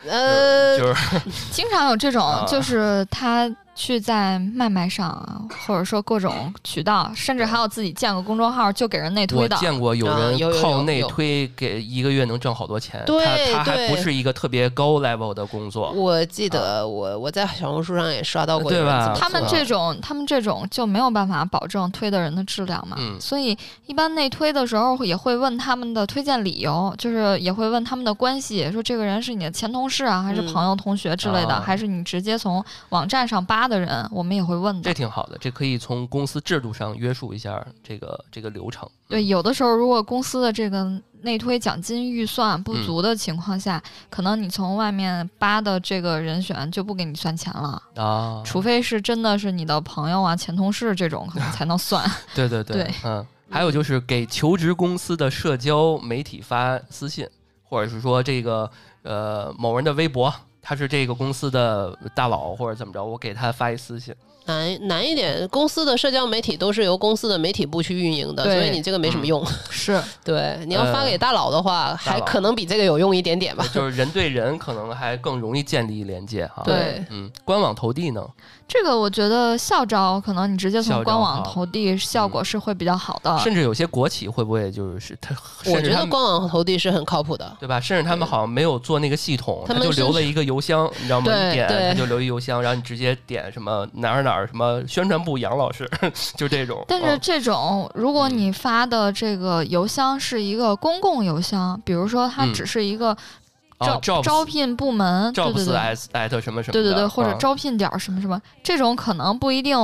呃，*laughs* 就是 *laughs* 经常有这种，啊。就是他去在卖卖上啊，或者说各种渠道，甚至还有自己建个公众号就给人内推的。我见过有啊人靠内推给一个月能挣好多钱，对他他还不对是一个特别高 level 的工作，我记得我我在小红书上也刷到过对吧他们这种，他们这种就没有办法保证推的人的质量嘛，嗯所以一般内推的时候也会问他们的推荐理由，就是也会问他们的关系，说这个人是你的前同事啊，还是嗯朋友、同学之类的，啊还是你直接从网站上扒的人，我们也会问的这。挺好的，这可以从公司制度上约束一下这个这个流程。对，有的时候如果公司的这个内推奖金预算不嗯足的情况下，可能你从外面扒的这个人选就不给你算钱了，啊，除非是真的是你的朋友啊、前同事这种，可能才能算。*laughs* 对对对，对嗯，还有就是给求职公司的社交媒体发私信，或者是说这个呃某人的微博，他是这个公司的大佬或者怎么着，我给他发一私信。难难一点，公司的社交媒体都是由公司的媒体部去运营的，所以你这个没什么用。是，*laughs* 对，你要发给大佬的话，还可能比这个有用一点点吧。就是人对人可能还更容易建立连接哈。对嗯，官网投递呢？这个我觉得校招可能你直接从官网投递，效果是会比较好的。甚至有些国企会不会就是他？我觉得官网投递是很靠谱的。对吧？甚至他们好像没有做那个系统，他他们就留了一个邮箱，你知道吗？对一点对他就留一邮箱，然后你直接点什么哪儿哪儿什么宣传部杨老师，*laughs* 就这种。但是嗯这种，如果嗯你发的这个邮箱是一个公共邮箱，比如说它嗯只是一个招、招聘部门，对对 jobs 对，at at 什么什么，对对对，或者啊招聘点儿什么什么，这种可能不一定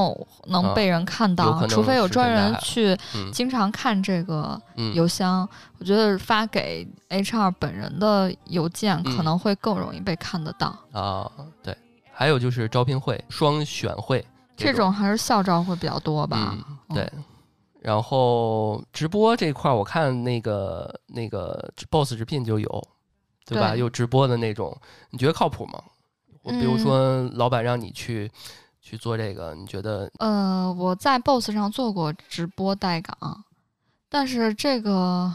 能啊被人看到，除非有专人去嗯经常看这个嗯邮箱。我觉得发给 HR 本人的邮件可嗯能会更容易被看得到。啊，对，还有就是招聘会、双选会这种还是校招会比较多吧？嗯，对。然后直播这块儿，我看那个那个 Boss 直聘就有，对吧？对有直播的那种，你觉得靠谱吗？我比如嗯说老板让你去去做这个，你觉得呃，我在 Boss 上做过直播带岗，但是这个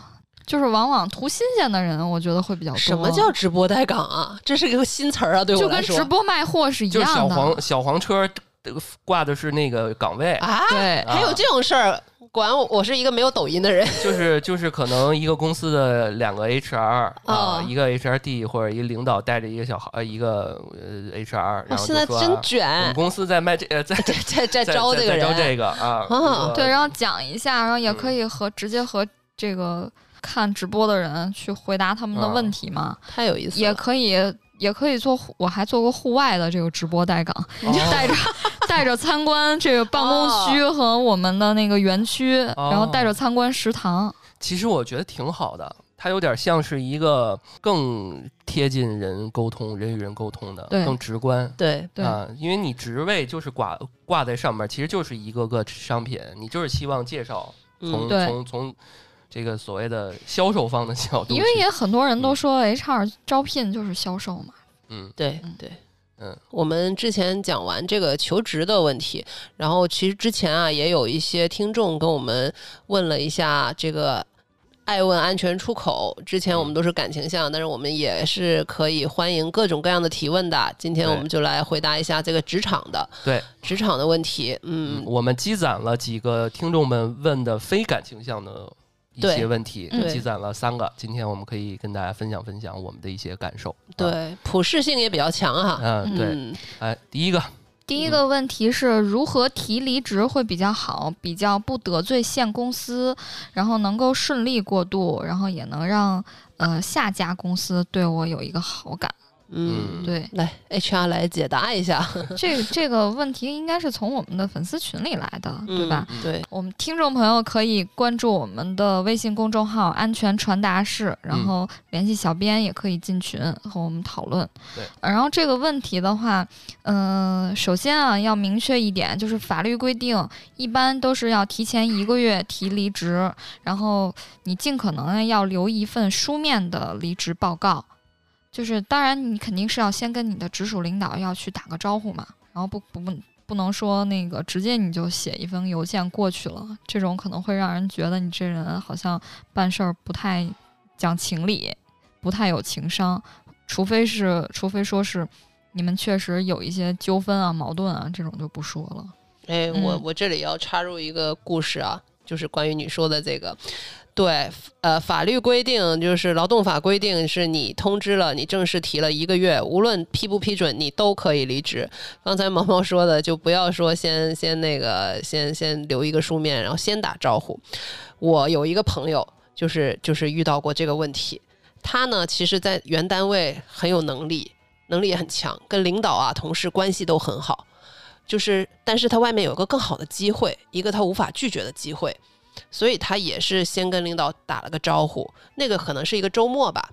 就是往往图新鲜的人，我觉得会比较多。什么叫直播带岗啊？这是一个新词儿啊，对就跟我来说。直播卖货是一就是小？黄小黄车呃挂的是那个岗位，啊，对，啊还有这种事儿？果然我我是一个没有抖音的人。*laughs* 就是就是可能一个公司的两个 HR 啊，哦一个 HRD 或者一个领导带着一个小孩呃一个呃 HR，然哦，后现在真就说啊我们，公司在卖这呃在 *laughs* 在在招这个人，招这个啊，哦对，然后讲一下，然后也嗯可以和、直接和这个看直播的人去回答他们的啊问题嘛，太有意思了。也可以。也可以做户，我还做过户外的这个直播带岗，哦 *laughs* 带着带着参观这个办公区和我们的那个园区，然后带着参观食堂。其实我觉得挺好的，它有点像是一个更贴近人沟通、人与人沟通的，更直观。对，对啊，因为你职位就是挂挂在上面，其实就是一个个商品，你就是希望介绍从、从从这个所谓的销售方的角度去，因为也很多人都说 HR 招聘就是销售嘛，嗯嗯对对。嗯，我们之前讲完这个求职的问题，然后其实之前啊也有一些听众跟我们问了一下这个爱问安全出口。之前我们都是感情向，但是我们也是可以欢迎各种各样的提问的。今天我们就来回答一下这个职场的对，职场的问题。嗯，嗯，我们积攒了几个听众们问的非感情向的一些问题，嗯积攒了三个，今天我们可以跟大家分享分享我们的一些感受。啊，对，普适性也比较强哈。嗯，对，嗯，哎，第一个，第一个问题是如何提离职会比较好，比较不得罪现公司，然后能够顺利过渡，然后也能让呃下家公司对我有一个好感。嗯，对，来 HR 来解答一下，*laughs* 这这个问题应该是从我们的粉丝群里来的，对吧？嗯？对，我们听众朋友可以关注我们的微信公众号“安全传达室”，然后联系小编，也可以进群和我们讨论。对呃然后这个问题的话，嗯、首先啊，要明确一点，就是法律规定一般都是要提前一个月提离职，然后你尽可能的要留一份书面的离职报告。就是当然，你肯定是要先跟你的直属领导要去打个招呼嘛，然后不不不不能说那个直接你就写一封邮件过去了，这种可能会让人觉得你这人好像办事儿不太讲情理，不太有情商，除非是除非说是你们确实有一些纠纷啊、矛盾啊，这种就不说了。哎，我嗯我这里要插入一个故事啊，就是关于你说的这个。对，呃，法律规定就是劳动法规定，是你通知了，你正式提了一个月，无论批不批准，你都可以离职。刚才毛毛说的，就不要说先先那个先先留一个书面，然后先打招呼。我有一个朋友，就是就是遇到过这个问题，他呢，其实在原单位很有能力，能力也很强，跟领导啊、同事关系都很好。就是，但是他外面有个更好的机会，一个他无法拒绝的机会，所以他也是先跟领导打了个招呼。那个可能是一个周末吧，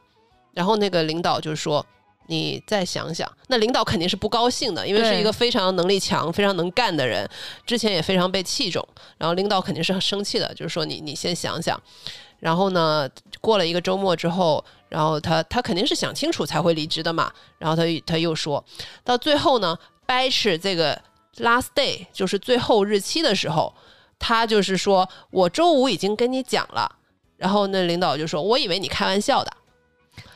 然后那个领导就说：“你再想想。”那领导肯定是不高兴的，因为是一个非常能力强、非常能干的人，之前也非常被器重，然后领导肯定是很生气的，就是说你你先想想。然后呢，过了一个周末之后，然后他他肯定是想清楚才会离职的嘛。然后他他又说到最后呢，掰扯这个 last day 就是最后日期的时候，他就是说我周五已经跟你讲了。然后那领导就说：“我以为你开玩笑的。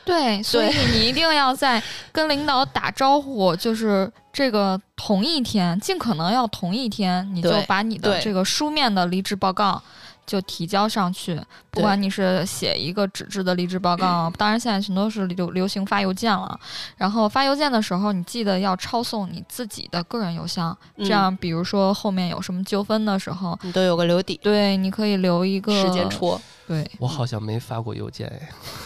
对，所以你一定要在跟领导打招呼，就是这个同一天，尽可能要同一天，你就把你的这个书面的离职报告就提交上去。不管你是写一个纸质的离职报告，当然现在全都是流流行发邮件了。然后发邮件的时候，你记得要抄送你自己的个人邮箱，嗯这样比如说后面有什么纠纷的时候，你都有个留底，对，你可以留一个时间。戳，对，我好像没发过邮件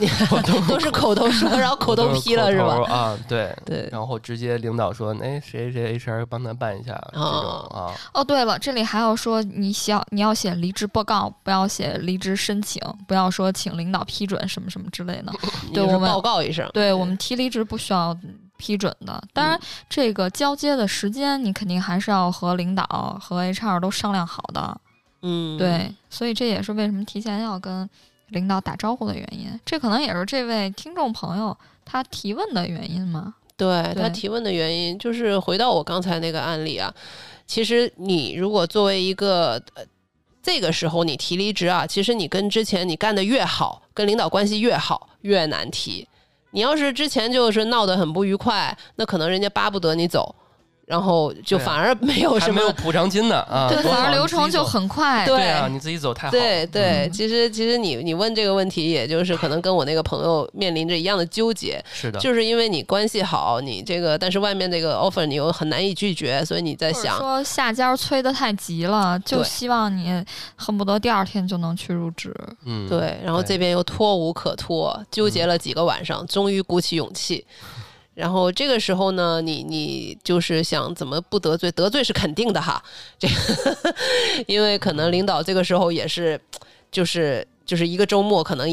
哎，*laughs* 都是口头说，然后口头批了是吧？啊，对。对，然后直接领导说，哎，谁谁 HR 帮他办一下这种啊，哦，对了，这里还要说，你写你要写离职报告，不要写离职申请，不要说请领导批准什么什么之类的。*laughs* 对我们报告一声。对我们提离职不需要批准的，当然这个交接的时间你肯定还是要和领导和 HR 都商量好的。嗯，对，所以这也是为什么提前要跟领导打招呼的原因。这可能也是这位听众朋友他提问的原因嘛。对他提问的原因，就是回到我刚才那个案例啊，其实你如果作为一个呃。这个时候你提离职啊，其实你跟之前你干的越好，跟领导关系越好，越难提。你要是之前就是闹得很不愉快，那可能人家巴不得你走，然后就反而没有还什么没有补偿金的啊，对，反而流程就很快。对对。啊，你自己走太好，对对，嗯其实其实你你问这个问题，也就是可能跟我那个朋友面临着一样的纠结，是的，就是因为你关系好，你这个但是外面这个 offer 你又很难以拒绝，所以你在想，说下家催的太急了，就希望你恨不得第二天就能去入职。嗯，对，然后这边又拖无可拖，纠结了几个晚上，终于鼓起勇气。然后这个时候呢，你你就是想怎么不得罪？得罪是肯定的哈，这个 *laughs* 因为可能领导这个时候也是，就是就是一个周末，可能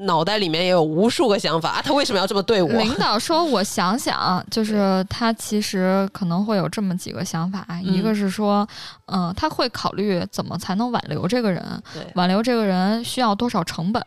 脑袋里面也有无数个想法啊，他为什么要这么对我？*laughs* 领导说：“我想想，就是他其实可能会有这么几个想法，一个是说，嗯、他会考虑怎么才能挽留这个人，挽留这个人需要多少成本，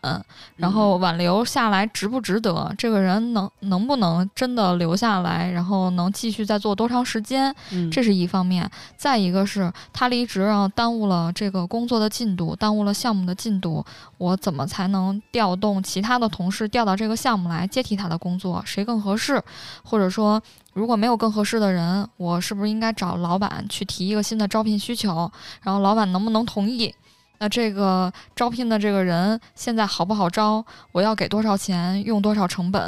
然后挽留下来值不值得，这个人能能不能真的留下来，然后能继续再做多长时间，嗯这是一方面。再一个是他离职，然后耽误了这个工作的进度，耽误了项目的进度，我怎么才能调动其他的同事调到这个项目来接替他的工作？谁更合适？或者说，如果没有更合适的人，我是不是应该找老板去提一个新的招聘需求？然后老板能不能同意？那这个招聘的这个人现在好不好招？我要给多少钱？用多少成本？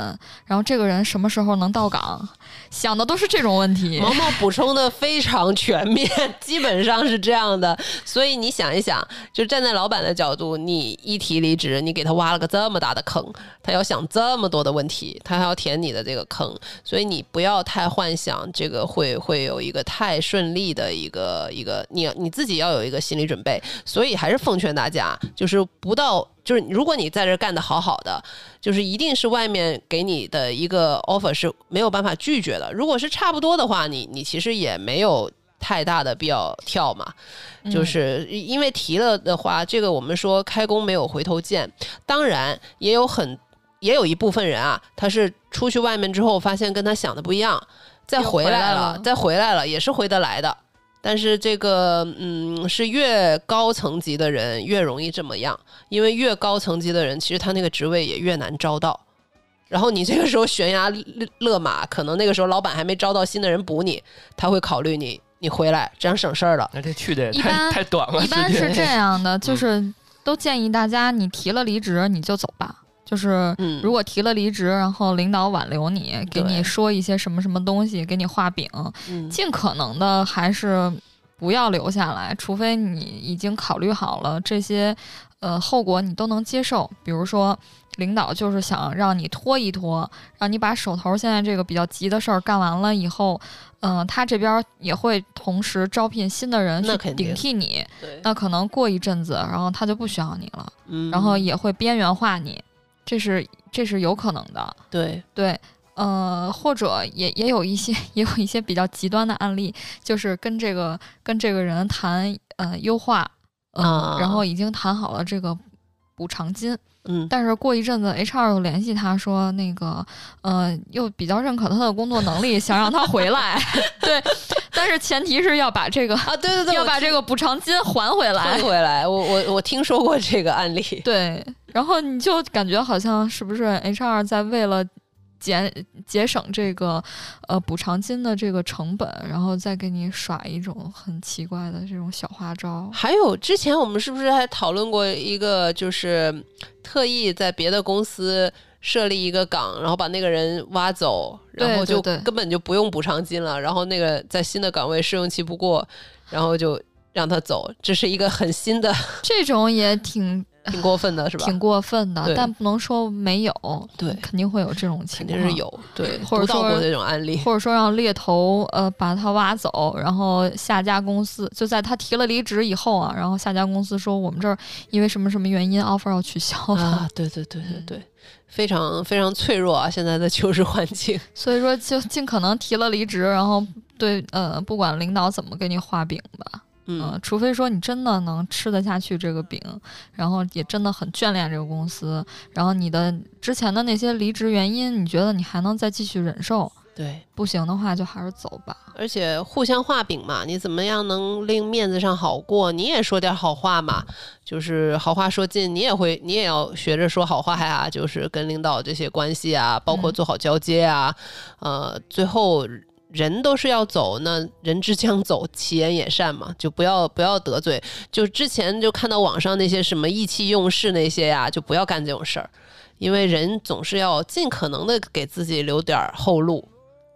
然后这个人什么时候能到岗？想的都是这种问题。毛毛 *laughs* 补充的非常全面，基本上是这样的。所以你想一想，就站在老板的角度，你一提离职，你给他挖了个这么大的坑，他要想这么多的问题，他还要填你的这个坑，所以你不要太幻想这个会会有一个太顺利的一个一个，你你自己要有一个心理准备。所以还是奉劝大家，就是不到。就是如果你在这儿干的好好的，就是一定是外面给你的一个 offer 是没有办法拒绝的。如果是差不多的话，你你其实也没有太大的必要跳嘛。就是因为提了的话，这个我们说开工没有回头箭。当然也有很也有一部分人啊，他是出去外面之后发现跟他想的不一样，再回来了再回来了也是回得来的。但是这个，嗯，是越高层级的人越容易这么样，因为越高层级的人，其实他那个职位也越难招到。然后你这个时候悬崖勒勒马，可能那个时候老板还没招到新的人补你，他会考虑你你回来，这样省事儿了。那这去的也太 *laughs* 太短了，一般是这样的，就是都建议大家，你提了离职你就走吧。就是嗯，如果提了离职，然后领导挽留你，给你说一些什么什么东西，给你画饼，嗯。尽可能的还是不要留下来，除非你已经考虑好了这些呃后果你都能接受。比如说，领导就是想让你拖一拖，让你把手头现在这个比较急的事儿干完了以后，嗯、他这边也会同时招聘新的人去顶替你。对，那可能过一阵子，然后他就不需要你了，嗯。然后也会边缘化你，这是这是有可能的。对，对，呃，或者也也有一些 *laughs* 也有一些比较极端的案例，就是跟这个跟这个人谈呃优化，嗯、啊然后已经谈好了这个补偿金，嗯，但是过一阵子 HR 又联系他说那个呃又比较认可他的工作能力，想让他回来，*laughs* 对，但是前提是要把这个啊，对对对，*laughs* 要把这个补偿金还回来还。回来。我我我听说过这个案例。*laughs* 对，然后你就感觉好像是不是 HR 在为了节节省这个呃补偿金的这个成本，然后再给你耍一种很奇怪的这种小花招。还有之前我们是不是还讨论过一个，就是特意在别的公司设立一个岗，然后把那个人挖走，然后就根本就不用补偿金了，然后那个在新的岗位试用期不过，然后就让他走，这是一个很新的，这种也挺挺过分的，是吧？挺过分的，但不能说没有，对肯定会有这种情况，肯定是有，对，或者说这种案例。或者说让猎头呃把他挖走，然后下家公司就在他提了离职以后啊，然后下家公司说我们这儿因为什么什么原因 offer 要取消了，啊，对对对对嗯对，非常非常脆弱啊！现在的求职环境，所以说就尽可能提了离职，然后对呃不管领导怎么给你画饼吧，嗯、嗯，除非说你真的能吃得下去这个饼，然后也真的很眷恋这个公司，然后你的之前的那些离职原因，你觉得你还能再继续忍受，对。不行的话就还是走吧。而且互相画饼嘛，你怎么样能令面子上好过？你也说点好话嘛，就是好话说尽，你也会，你也要学着说好话呀，就是跟领导这些关系啊，包括嗯做好交接啊，呃，最后。人都是要走，那人之将走，其言也善嘛，就不要不要得罪。就之前就看到网上那些什么意气用事那些呀，就不要干这种事儿，因为人总是要尽可能的给自己留点儿后路。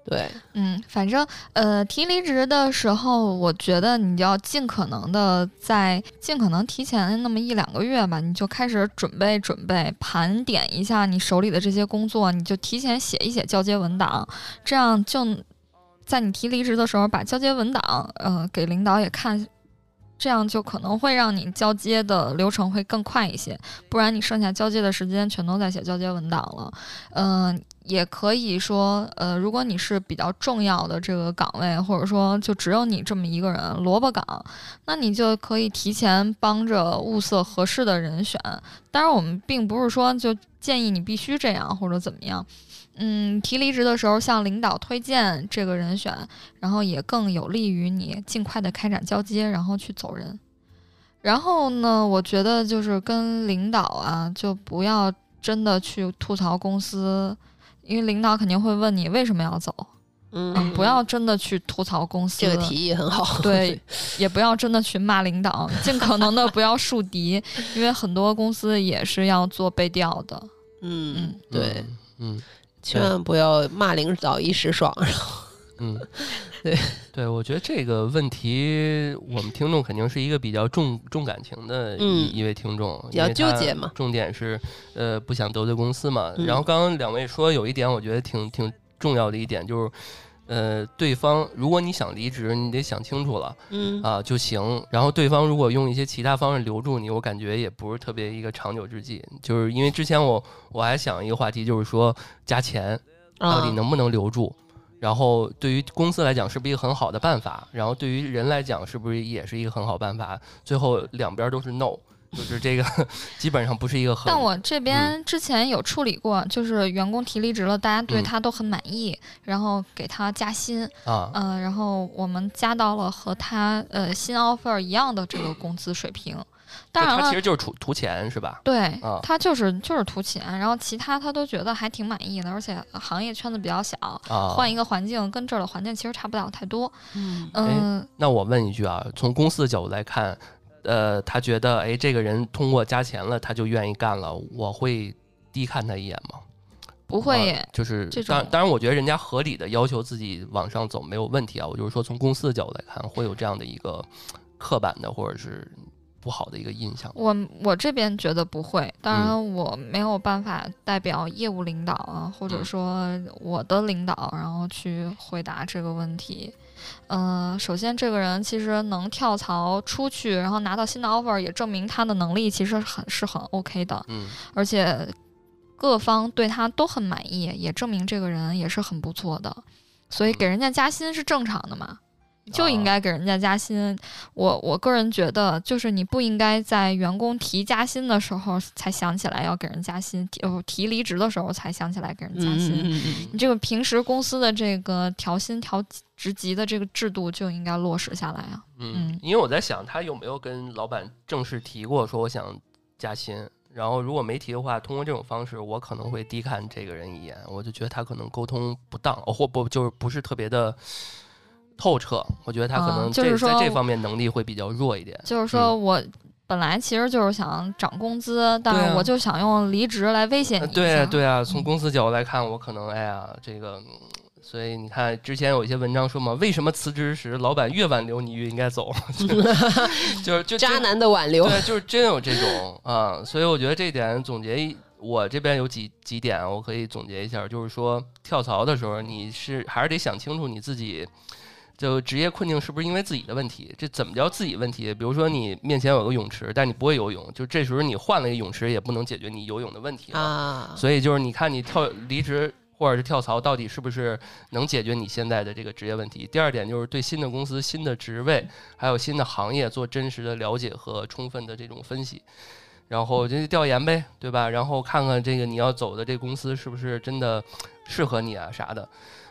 对，嗯，反正呃，提离职的时候，我觉得你就要尽可能的在尽可能提前那么一两个月吧，你就开始准备准备，盘点一下你手里的这些工作，你就提前写一写交接文档，这样就在你提离职的时候把交接文档呃给领导也看。这样就可能会让你交接的流程会更快一些，不然你剩下交接的时间全都在写交接文档了。嗯、也可以说，呃，如果你是比较重要的这个岗位，或者说就只有你这么一个人，萝卜岗，那你就可以提前帮着物色合适的人选。当然，我们并不是说就建议你必须这样或者怎么样。嗯，提离职的时候向领导推荐这个人选，然后也更有利于你尽快的开展交接，然后去走人。然后呢，我觉得就是跟领导啊，就不要真的去吐槽公司，因为领导肯定会问你为什么要走，嗯嗯，不要真的去吐槽公司，这个提议很好。对，*laughs* 也不要真的去骂领导，尽可能的不要树敌，因为很多公司也是要做背调的。嗯嗯，对，嗯千万不要骂领导一时爽。嗯，*laughs* 对对，我觉得这个问题，我们听众肯定是一个比较重重感情的一、嗯一位听众，比较纠结嘛重点是，呃，不想得罪公司嘛。嗯然后刚刚两位说有一点，我觉得挺挺重要的一点就是。呃，对方如果你想离职，你得想清楚了嗯啊就行。然后对方如果用一些其他方式留住你，我感觉也不是特别一个长久之计。就是因为之前我我还想一个话题，就是说加钱，到底啊能不能留住？然后对于公司来讲是不是一个很好的办法？然后对于人来讲是不是也是一个很好办法？最后两边都是 no，就是这个基本上不是一个很。但我这边之前有处理过，就是员工提离职了，大家对嗯他都很满意，然后给他加薪，啊嗯、然后我们加到了和他呃新 offer 一样的这个工资水平。当然了他其，实就是图图钱是吧？对啊他就是就是图钱，然后其他他都觉得还挺满意的，而且行业圈子比较小，啊，换一个环境跟这儿的环境其实差不了太多。嗯嗯、那我问一句啊，从公司的角度来看，呃，他觉得哎，这个人通过加钱了，他就愿意干了，我会低看他一眼吗？不会就是当当然，我觉得人家合理的要求自己往上走没有问题啊。我就是说，从公司的角度来看，会有这样的一个刻板的或者是不好的一个印象。我我这边觉得不会，当嗯然我没有办法代表业务领导啊，或者嗯说我的领导，然后去回答这个问题。呃，首先这个人其实能跳槽出去，然后拿到新的 offer，也证明他的能力其实很是很 OK 的，嗯而且各方对他都很满意，也证明这个人也是很不错的，所以给人家加薪是正常的嘛。就应该给人家加薪。我我个人觉得，就是你不应该在员工提加薪的时候才想起来要给人加薪，提呃提离职的时候才想起来给人加薪。嗯嗯嗯你这个平时公司的这个调薪调职级的这个制度就应该落实下来啊。嗯嗯，因为我在想，他有没有跟老板正式提过说我想加薪？然后如果没提的话，通过这种方式，我可能会低看这个人一眼，我就觉得他可能沟通不当，哦或不就是不是特别的透彻。我觉得他可啊能这、就是说在这方面能力会比较弱一点。就是说我本来其实就是想涨工资，但是我就想用离职来威胁对啊对啊，从嗯公司角度来看，我可能哎呀，这个，嗯所以你看之前有一些文章说嘛，为什么辞职时老板越挽留你越应该走，*laughs* 就是就 *laughs* 渣男的挽留，对，就是真有这种啊，所以我觉得这一点总结一，我这边有几几点我可以总结一下，就是说跳槽的时候，你是还是得想清楚你自己。就职业困境是不是因为自己的问题？这怎么叫自己问题？比如说你面前有个泳池，但你不会游泳，就这时候你换了一个泳池也不能解决你游泳的问题啊，所以就是你看你跳离职或者是跳槽，到底是不是能解决你现在的这个职业问题？第二点就是对新的公司、新的职位还有新的行业做真实的了解和充分的这种分析，然后就调研呗，对吧？然后看看这个你要走的这公司是不是真的适合你啊啥的，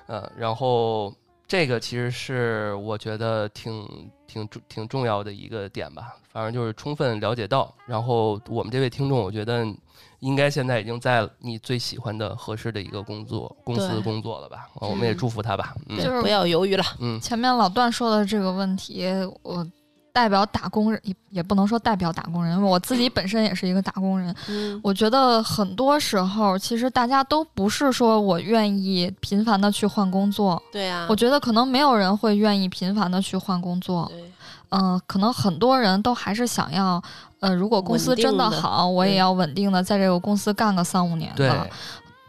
嗯，然后。这个其实是我觉得挺挺重挺重要的一个点吧，反正就是充分了解到。然后我们这位听众，我觉得应该现在已经在你最喜欢的、合适的一个工作公司工作了吧？我们也祝福他吧。嗯就是不要犹豫了，嗯前面老段说的这个问题，我代表打工人也也不能说代表打工人，因为我自己本身也是一个打工人。嗯我觉得很多时候，其实大家都不是说我愿意频繁的去换工作，对啊，我觉得可能没有人会愿意频繁的去换工作。对嗯、可能很多人都还是想要，呃，如果公司真的的好，我也要稳定的在这个公司干个三五年对的。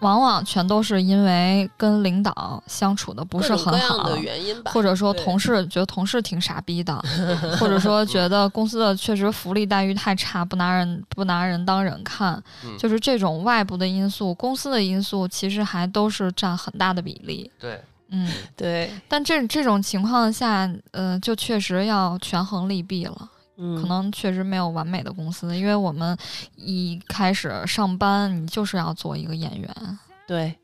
往往全都是因为跟领导相处的不是很好的，原因吧，或者说同事觉得同事挺傻逼的，*laughs* 或者说觉得公司的确实福利待遇太差，不拿人不拿人当人看，嗯就是这种外部的因素，公司的因素其实还都是占很大的比例。对，嗯，对，但这这种情况下，呃，就确实要权衡利弊了。嗯可能确实没有完美的公司，因为我们一开始上班，你就是要做一个演员。对，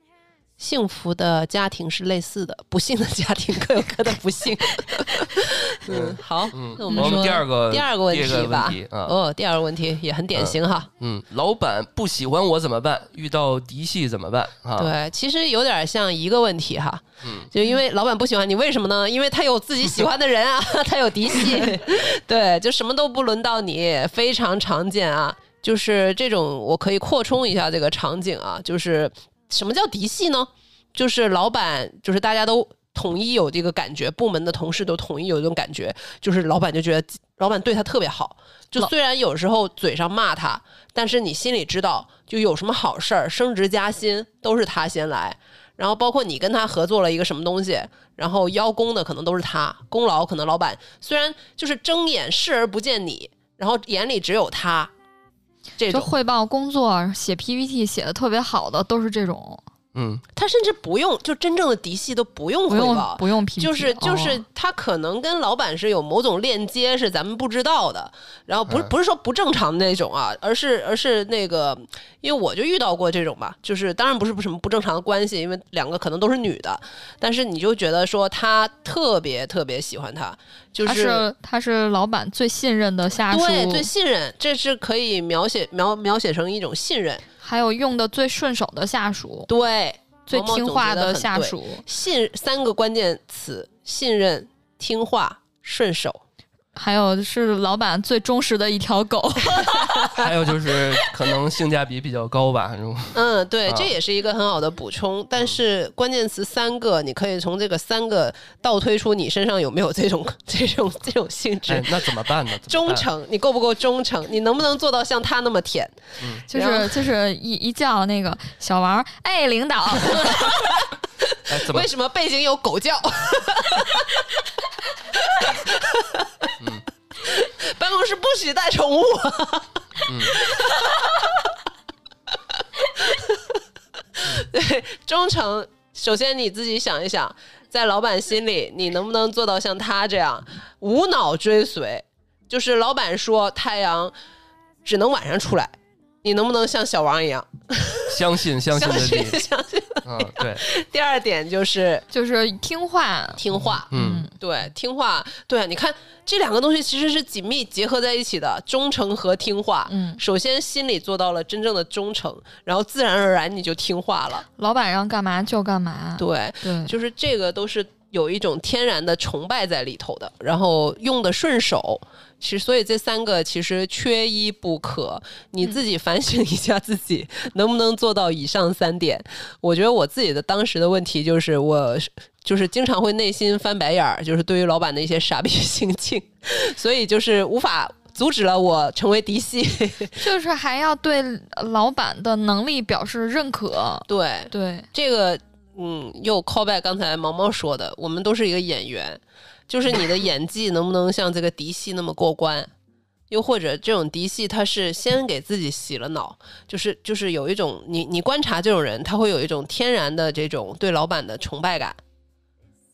幸福的家庭是类似的，不幸的家庭各有各的不幸。*laughs* 嗯，好，嗯，那我们说第二个第二个问题吧题啊，哦，第二个问题也很典型哈。嗯，老板不喜欢我怎么办？遇到嫡系怎么办？啊，对，其实有点像一个问题哈，嗯就因为老板不喜欢你，为什么呢？因为他有自己喜欢的人啊，*laughs* 他有嫡系，对，就什么都不轮到你，非常常见啊。就是这种，我可以扩充一下这个场景啊，就是什么叫嫡系呢？就是老板，就是大家都统一有这个感觉，部门的同事都统一有这种感觉，就是老板就觉得老板对他特别好，就虽然有时候嘴上骂他，但是你心里知道，就有什么好事儿，升职加薪都是他先来。然后包括你跟他合作了一个什么东西，然后邀功的可能都是他，功劳可能老板虽然就是睁眼视而不见你，然后眼里只有他，就汇报工作、写 PPT 写的特别好的都是这种，嗯，他甚至不用，就真正的嫡系都不用不用汇报，不用就是就是哦他可能跟老板是有某种链接，是咱们不知道的。然后不是嗯不是说不正常的那种啊，而是而是那个，因为我就遇到过这种吧，就是当然不是不什么不正常的关系，因为两个可能都是女的，但是你就觉得说他特别特别喜欢他，就他是他是老板最信任的下属，对最信任，这是可以描写描描写成一种信任，还有用的最顺手的下属，对最听话的下属，信三个关键词：信任、听话、顺手。还有是老板最忠实的一条狗。*laughs* 还有就是可能性价比比较高吧，这种嗯，对，啊这也是一个很好的补充。但是关键词三个，你可以从这个三个倒推出你身上有没有这种 *laughs* 这种这种性质。哎，那怎么办呢？办，忠诚，你够不够忠诚？你能不能做到像他那么舔？就是就是一一叫那个小王，哎，领导，*laughs* 哎，怎么为什么背景有狗叫？办公室不许带宠物。嗯 *laughs* 对，忠诚，首先你自己想一想，在老板心里，你能不能做到像他这样无脑追随？就是老板说太阳只能晚上出来，你能不能像小王一样相信相信相信？相信？嗯，对，*laughs* 第二点就是就是听话。听话，嗯对，听话，对啊，你看这两个东西其实是紧密结合在一起的，忠诚和听话。嗯，首先心里做到了真正的忠诚，然后自然而然你就听话了。老板让干嘛就干嘛。对，对，就是这个都是有一种天然的崇拜在里头的，然后用的顺手。其实，所以这三个其实缺一不可。你自己反省一下自己能不能做到以上三点。我觉得我自己的当时的问题就是我。就是经常会内心翻白眼儿，就是对于老板的一些傻逼行径，所以就是无法阻止了我成为嫡系。*laughs* 就是还要对老板的能力表示认可。对，对，这个，嗯，又 call back 刚才毛毛说的，我们都是一个演员，就是你的演技能不能像这个嫡系那么过关？又或者这种嫡系，他是先给自己洗了脑，就是就是有一种你你观察这种人，他会有一种天然的这种对老板的崇拜感。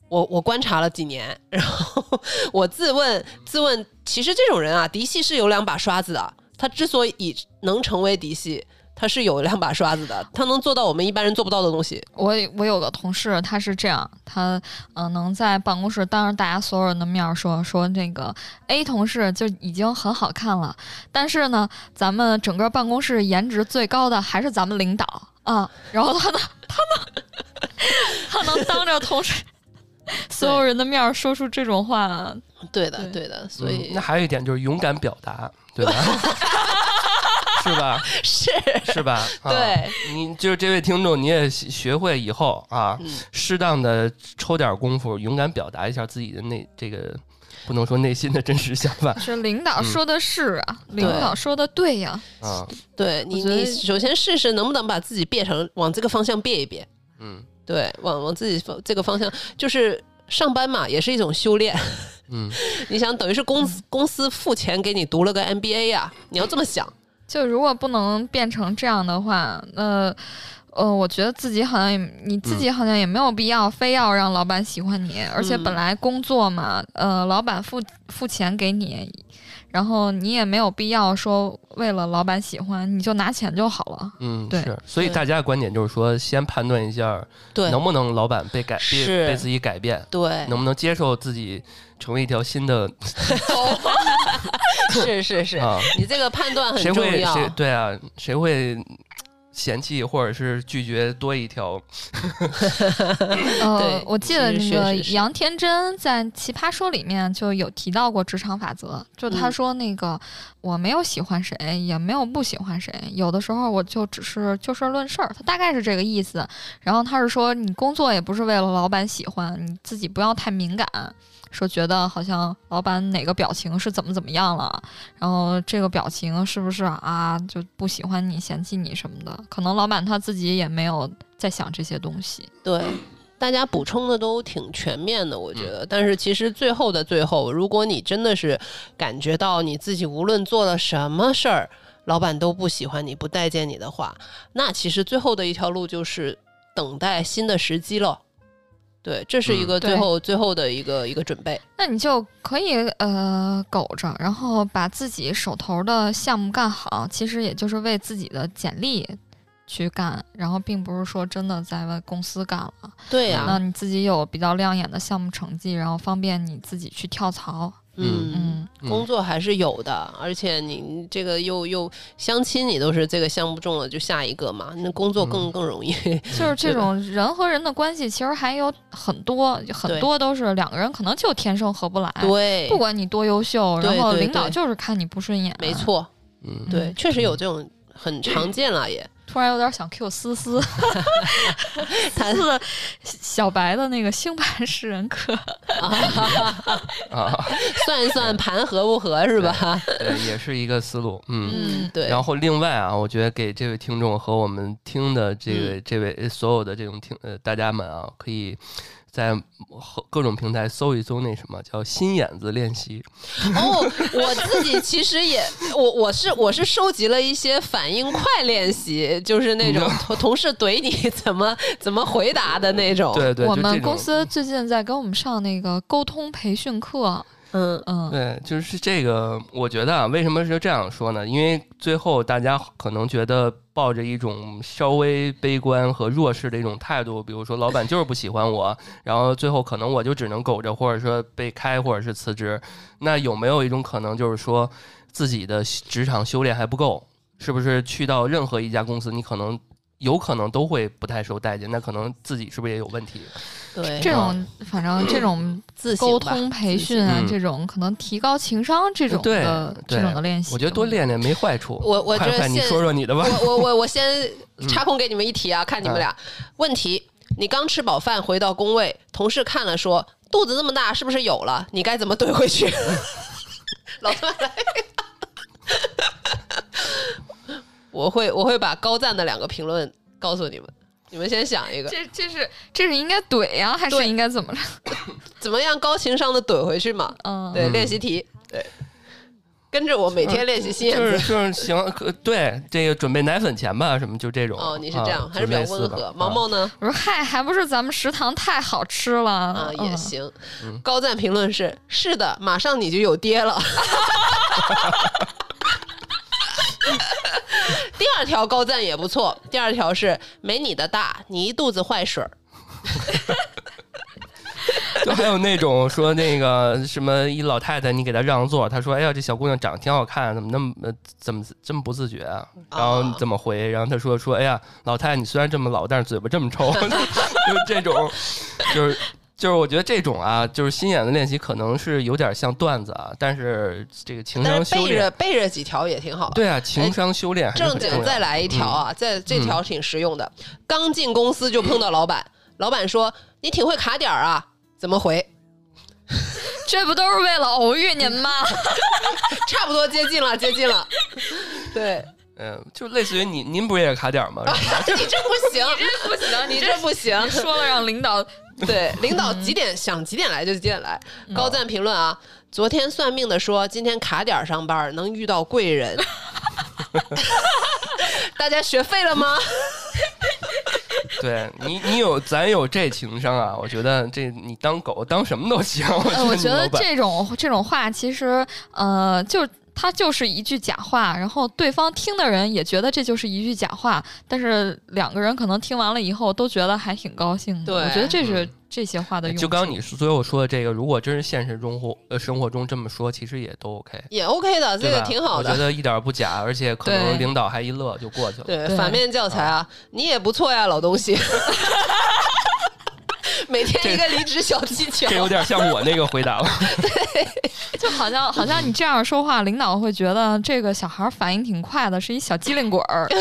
我我观察了几年，然后我自问自问，其实这种人啊，嫡系是有两把刷子的。他之所以能成为嫡系，他是有两把刷子的，*laughs* 他能做到我们一般人做不到的东西。我我有个同事，他是这样，他嗯、呃能在办公室当着大家所有人的面儿说说那个 A 同事就已经很好看了，但是呢，咱们整个办公室颜值最高的还是咱们领导啊。然后他能他能他能当着同事 *laughs* 所有人的面儿说出这种话，对的，对对的，所以、嗯那还有一点就是勇敢表达，对吧？*laughs* *laughs* 是吧？是是吧？啊对，你就是这位听众，你也学学会以后啊，嗯适当的抽点功夫，勇敢表达一下自己的内这个，不能说内心的真实想法是领导嗯说的是啊，领导说的对呀、啊，对你，你首先试试能不能把自己变成往这个方向变一变，嗯对，往往自己方这个方向，就是上班嘛，也是一种修炼。嗯，*laughs* 你想，等于是公司公司付钱给你读了个 MBA 呀、你要这么想，就如果不能变成这样的话，那呃，我觉得自己好像也你自己好像也没有必要非要让老板喜欢你，而且嗯本来工作嘛，呃，老板付付钱给你，然后你也没有必要说为了老板喜欢你就拿钱就好了。嗯，对是，所以大家的观点就是说，先判断一下对能不能老板被改被自己改变，对，能不能接受自己成为一条新的 *laughs* 是 *laughs* 是是，啊？你这个判断很重要。会谁对啊？谁会嫌弃或者是拒绝多一条？*laughs* 呃，我记得那个杨天真在《奇葩说》里面就有提到过职场法则，就他嗯说那个、我没有喜欢谁，也没有不喜欢谁，有的时候我就只是就事论事儿，他大概是这个意思。然后他是说，你工作也不是为了老板喜欢，你自己不要太敏感。说觉得好像老板哪个表情是怎么怎么样了，然后这个表情是不是啊就不喜欢你、嫌弃你什么的？可能老板他自己也没有在想这些东西。对，大家补充的都挺全面的，我觉嗯得。但是其实最后的最后，如果你真的是感觉到你自己无论做了什么事儿，老板都不喜欢你、不待见你的话，那其实最后的一条路就是等待新的时机了。对，这是一嗯个最对后、最后的一个一个准备。那你就可以呃苟着，然后把自己手头的项目干好，其实也就是为自己的简历去干，然后并不是说真的在为公司干了。对呀、那你自己有比较亮眼的项目成绩，然后方便你自己去跳槽。嗯。嗯，嗯工作还是有的，而且你这个又又相亲，你都是这个项目中了就下一个嘛，那工作更、嗯更容易。*laughs* 就是这种人和人的关系，其实还有很多很多都是两个人可能就天生合不来。对，不管你多优秀，然后领导就是看你不顺眼。没。错，嗯，对，嗯确实有这种很常见了也。突然有点想 Q 思思，*laughs* 思思小白的那个星盘识人课。啊，*laughs* 算一算盘合不合是吧？对，也是一个思路。嗯。嗯，对。然后另外啊，我觉得给这位听众和我们听的这嗯位、这位所有的这种听呃大家们啊，可以在各各种平台搜一搜那什么叫心眼子练习。哦，我自己其实也，我我是我是收集了一些反应快练习，就是那种同同事怼你怎么怎么回答的那种。，对对，我们公司最近在给我们上那个沟通培训课，嗯嗯，对，就是这个，我觉得啊，为什么是这样说呢？因为最后大家可能觉得抱着一种稍微悲观和弱势的一种态度，比如说老板就是不喜欢我，然后最后可能我就只能苟着，或者说被开，或者是辞职。那有没有一种可能，就是说自己的职场修炼还不够？是不是去到任何一家公司，你可能有可能都会不太受待见？那可能自己是不是也有问题？对，这种反正这种自沟通培训啊嗯，这种可能提高情商这种对的这种的练习，我觉得多练练没坏处。我我你说说你的吧。我我我我先插空给你们一题啊，看你们俩问题。你刚吃饱饭回到工位，同事看了说肚子这么大，是不是有了？你该怎么怼回去？*laughs* 老段来，*laughs* 我会我会把高赞的两个评论告诉你们，你们先想一个，这这是这是应该怼呀，还是应该怎么着？怎么样高情商的怼回去嘛？嗯，对，嗯练习题，对，跟着我每天练习心眼就是。就是行，对这个准备奶粉钱吧，什么就这种。哦，你是这样，啊还是比较温和？毛毛呢？我说嗨，还不是咱们食堂太好吃了啊，也嗯行。嗯高赞评论是：是的，马上你就有爹了。*laughs* 第二条高赞也不错，第二条是没你的大，你一肚子坏水儿。*laughs* 就还有那种说那个什么一老太太，你给她让座，她说：“哎呀，这小姑娘长得挺好看，怎么那么呃怎么这么不自觉啊？”然后你怎么回？然后她说：“说哎呀，老太太你虽然这么老，但是嘴巴这么臭。*laughs* ”就这种，就是。就是我觉得这种啊，就是心眼的练习，可能是有点像段子啊，但是这个情商修炼背着，背着几条也挺好。对啊，情商修炼正经再来一条啊，这这条挺实用的。刚进公司就碰到老板，老板说：“你挺会卡点儿啊？”怎么回？*laughs* 这不都是为了偶遇您吗？*laughs* 差不多接近了，接近了。*laughs* 对，嗯，就类似于你您不是也卡点儿吗？*laughs* 你这不行，你这不行，*laughs* 你这不行。说了让领导 *laughs* 对，领导几点想几点来就几点来。高赞评论啊，昨天算命的说今天卡点儿上班能遇到贵人，大家学废了吗？对你，你有咱有这情商啊，我觉得这你当狗当什么都行。我呃，我觉得这种这种话其实呃，就它就是一句假话，然后对方听的人也觉得这就是一句假话，但是两个人可能听完了以后都觉得还挺高兴的。对我觉得这是嗯这些话的用处。就刚刚你最后说的这个，如果真是现实中或呃生活中这么说，其实也都 OK，也 OK 的，这？个挺好的。我觉得一点儿不假，而且可能领导还一乐就过去了。对，对反面教材啊，你也不错呀，老东西。*laughs* 每天一个离职小技巧这，有点像我那个回答了。*laughs* 就好像好像你这样说话，领导会觉得这个小孩反应挺快的，是一小机灵鬼儿。*laughs*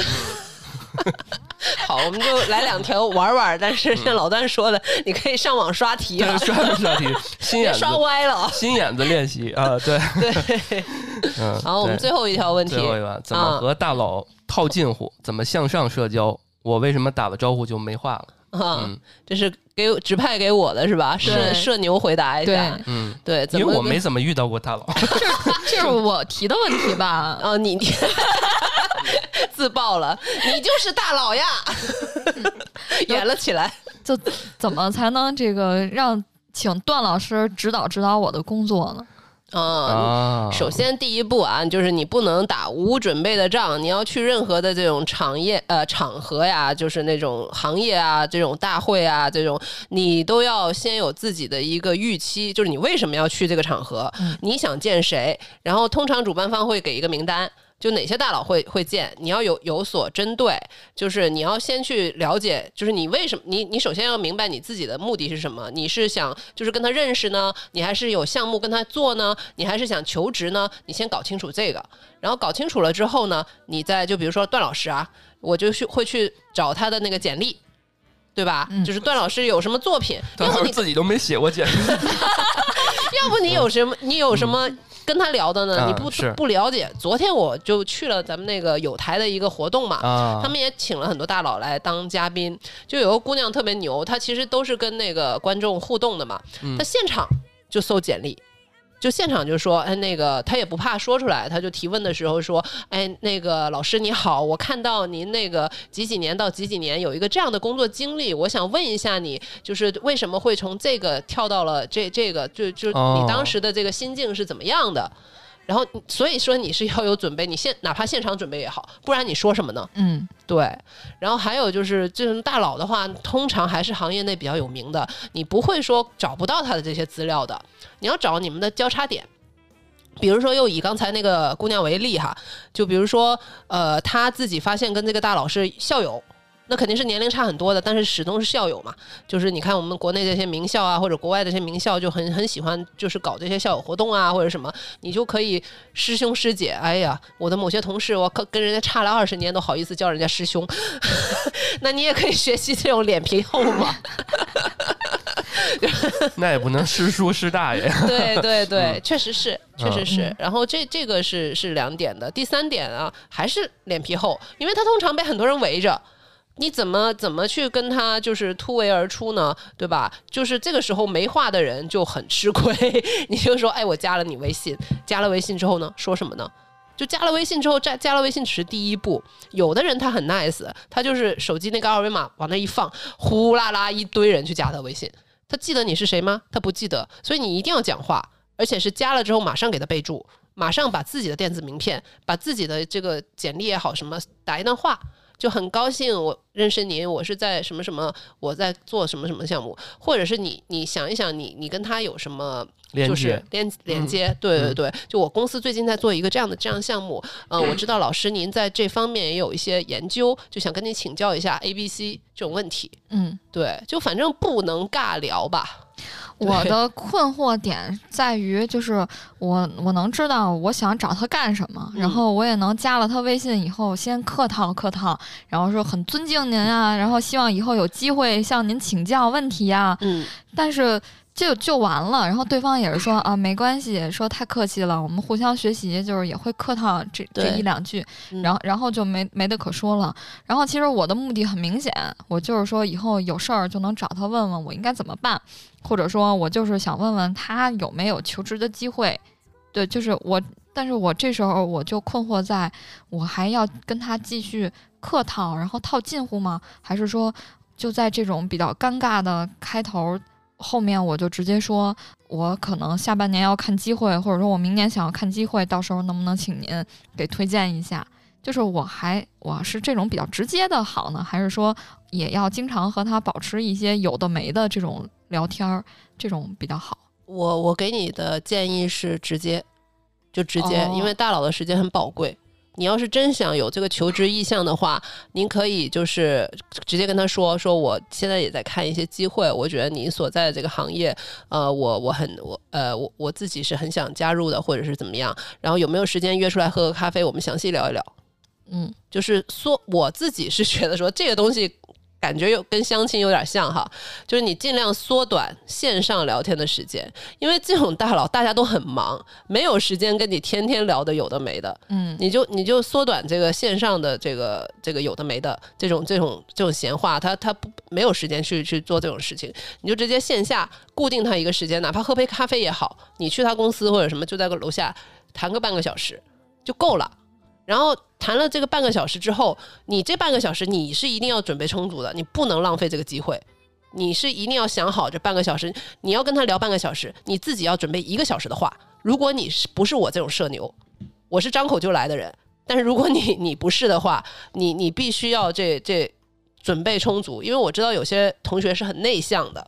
*laughs* 好，我们就来两条玩玩。但是像老段说的，你可以上网刷题了，刷着刷题，心别眼子 *laughs* 刷歪了。心眼子练习啊，对，对，嗯。好，我们最后一条问题最，后一个，怎么啊和大佬套近乎？怎么向上社交？我为什么打了招呼就没话了？啊，嗯这是给指派给我的是吧？社对社牛回答一下，嗯，对，因为我没怎么遇到过大佬。*laughs* 这是我提的问题吧？*laughs* 哦，你你 *laughs* 自爆了，你就是大佬呀，演了起来。就怎么才能这个让请段老师指导指导我的工作呢？啊，啊，首先第一步啊，就是你不能打无准备的仗，你要去任何的这种场业呃场合呀，就是那种行业啊，这种大会啊，这种你都要先有自己的一个预期，就是你为什么要去这个场合，嗯你想见谁，然后通常主办方会给一个名单。就哪些大佬会会见，你要有有所针对，就是你要先去了解，就是你为什么你你首先要明白你自己的目的是什么，你是想就是跟他认识呢，你还是有项目跟他做呢，你还是想求职呢？你先搞清楚这个，然后搞清楚了之后呢，你再就比如说段老师啊，我就去会去找他的那个简历。对吧？嗯就是段老师有什么作品，段老师要不你自己都没写过简历。*laughs* 要不你有什么？你有什么跟他聊的呢？啊你不是不了解。昨天我就去了咱们那个有台的一个活动嘛，啊，他们也请了很多大佬来当嘉宾，就有个姑娘特别牛，她其实都是跟那个观众互动的嘛，嗯她现场就搜简历。就现场就说，哎，那个他也不怕说出来，他就提问的时候说，哎，那个老师你好，我看到您那个几几年到几几年有一个这样的工作经历，我想问一下你，就是为什么会从这个跳到了这这个，就就哦你当时的这个心境是怎么样的？然后所以说你是要有准备，你现哪怕现场准备也好，不然你说什么呢？嗯，对，然后还有就是这种大佬的话，通常还是行业内比较有名的，你不会说找不到他的这些资料的，你要找你们的交叉点。比如说，又以刚才那个姑娘为例哈，就比如说，呃，她自己发现跟这个大佬是校友，那肯定是年龄差很多的，但是始终是校友嘛。就是你看我们国内这些名校啊，或者国外的这些名校，就很很喜欢就是搞这些校友活动啊，或者什么，你就可以师兄师姐。哎呀，我的某些同事，我可跟人家差了二十年，都好意思叫人家师兄，*laughs* 那你也可以学习这种脸皮厚嘛。*laughs* 那也不能师叔师大爷。对对对，确实是，确实是。嗯然后这这个是是两点的，第三点啊，还是脸皮厚，因为他通常被很多人围着。你怎么怎么去跟他就是突围而出呢？对吧？就是这个时候没话的人就很吃亏。*laughs* 你就说，哎，我加了你微信，加了微信之后呢，说什么呢？就加了微信之后，加加了微信只是第一步。有的人他很 nice，他就是手机那个二维码往那一放，呼啦啦一堆人去加他微信。他记得你是谁吗？他不记得，所以你一定要讲话，而且是加了之后马上给他备注，马上把自己的电子名片、把自己的这个简历也好什么打一段话，就很高兴我认识您，我是在什么什么，我在做什么什么项目，或者是你你想一想你你跟他有什么就是连连连接，对对对，就我公司最近在做一个这样的这样项目，嗯、我知道老师您在这方面也有一些研究，就想跟您请教一下 A、B、C 这种问题。嗯，对，就反正不能尬聊吧。*laughs* 我的困惑点在于，就是我我能知道我想找他干什么，嗯。然后我也能加了他微信以后先客套客套，然后说很尊敬您啊，然后希望以后有机会向您请教问题啊，嗯，但是就就完了，然后对方也是说啊没关系，说太客气了，我们互相学习，就是也会客套这这一两句，嗯然后然后就没没得可说了。然后其实我的目的很明显，我就是说以后有事儿就能找他问问我应该怎么办，或者说我就是想问问他有没有求职的机会。对，就是我，但是我这时候我就困惑在，我还要跟他继续客套，然后套近乎吗？还是说就在这种比较尴尬的开头后面，我就直接说，我可能下半年要看机会，或者说我明年想要看机会，到时候能不能请您给推荐一下？就是我还我是这种比较直接的好呢，还是说也要经常和他保持一些有的没的这种聊天儿，这种比较好？我我给你的建议是直接，就直接，哦因为大佬的时间很宝贵。你要是真想有这个求职意向的话，您可以就是直接跟他说，说我现在也在看一些机会，我觉得您所在的这个行业，呃，我我很我呃我我自己是很想加入的，或者是怎么样，然后有没有时间约出来喝个咖啡，我们详细聊一聊。嗯，就是说我自己是觉得说这个东西感觉有跟相亲有点像哈，就是你尽量缩短线上聊天的时间，因为这种大佬大家都很忙，没有时间跟你天天聊的有的没的，嗯，你就你就缩短这个线上的这个这个有的没的这种这种这种闲话，他他不没有时间去去做这种事情，你就直接线下固定他一个时间，哪怕喝杯咖啡也好，你去他公司或者什么就在个楼下谈个半个小时就够了。然后谈了这个半个小时之后，你这半个小时你是一定要准备充足的，你不能浪费这个机会。你是一定要想好这半个小时，你要跟他聊半个小时，你自己要准备一个小时的话。如果你是不是我这种社牛，我是张口就来的人，但是如果你你不是的话，你你必须要这这准备充足，因为我知道有些同学是很内向的，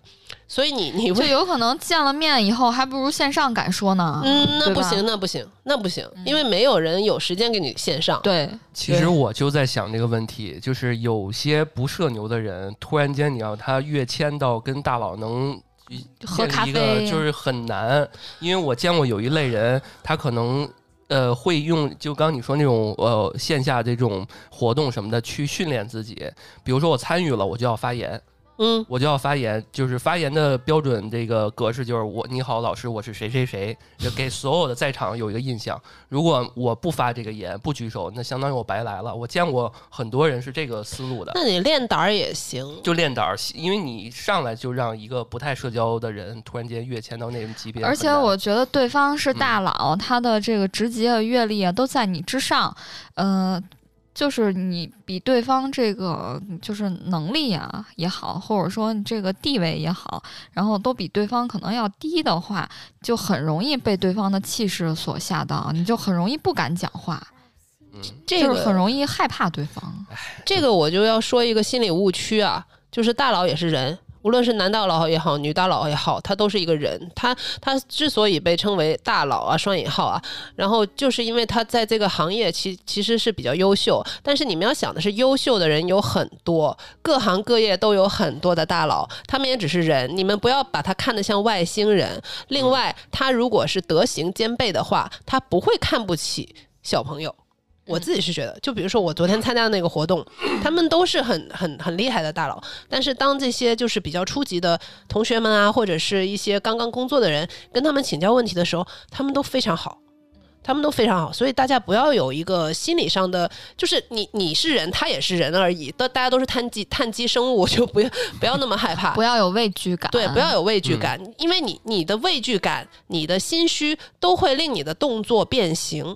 所以你你就会有可能见了面以后，还不如线上敢说呢。嗯，那不行，那不行，那不行，因为没有人有时间给你线上。对，其实我就在想这个问题，就是有些不社牛的人，突然间你要他跃迁到跟大佬能喝咖啡就是很难，因为我见过有一类人，他可能。呃，会用就刚你说那种呃线下这种活动什么的去训练自己，比如说我参与了，我就要发言，嗯，我就要发言，就是发言的标准这个格式就是我你好老师，我是谁谁谁，就给所有的在场有一个印象。如果我不发这个言，不举手，那相当于我白来了。我见过很多人是这个思路的，那你练胆儿也行。就练胆儿，因为你上来就让一个不太社交的人突然间跃迁到那种级别，而且我觉得对方是嗯大佬，他的这个职级啊、阅历啊都在你之上，呃，就是你比对方这个就是能力啊也好，或者说你这个地位也好，然后都比对方可能要低的话，就很容易被对方的气势所吓到，你就很容易不敢讲话，嗯这个就是很容易害怕对方。这个我就要说一个心理误区啊，就是大佬也是人，无论是男大佬也好，女大佬也好，他都是一个人。他他之所以被称为大佬啊，双引号啊，然后就是因为他在这个行业其其实是比较优秀。但是你们要想的是，优秀的人有很多，各行各业都有很多的大佬，他们也只是人，你们不要把他看得像外星人。另外，他如果是德行兼备的话，他不会看不起小朋友。我自己是觉得，就比如说我昨天参加的那个活动，他们都是很很很厉害的大佬，但是当这些就是比较初级的同学们啊，或者是一些刚刚工作的人跟他们请教问题的时候，他们都非常好。他们都非常好，所以大家不要有一个心理上的，就是你你是人，他也是人而已，都大家都是碳基碳基生物，*laughs* 就不要不要那么害怕，不要有畏惧感，对，不要有畏惧感，因为你你的畏惧感、你的心虚都会令你的动作变形。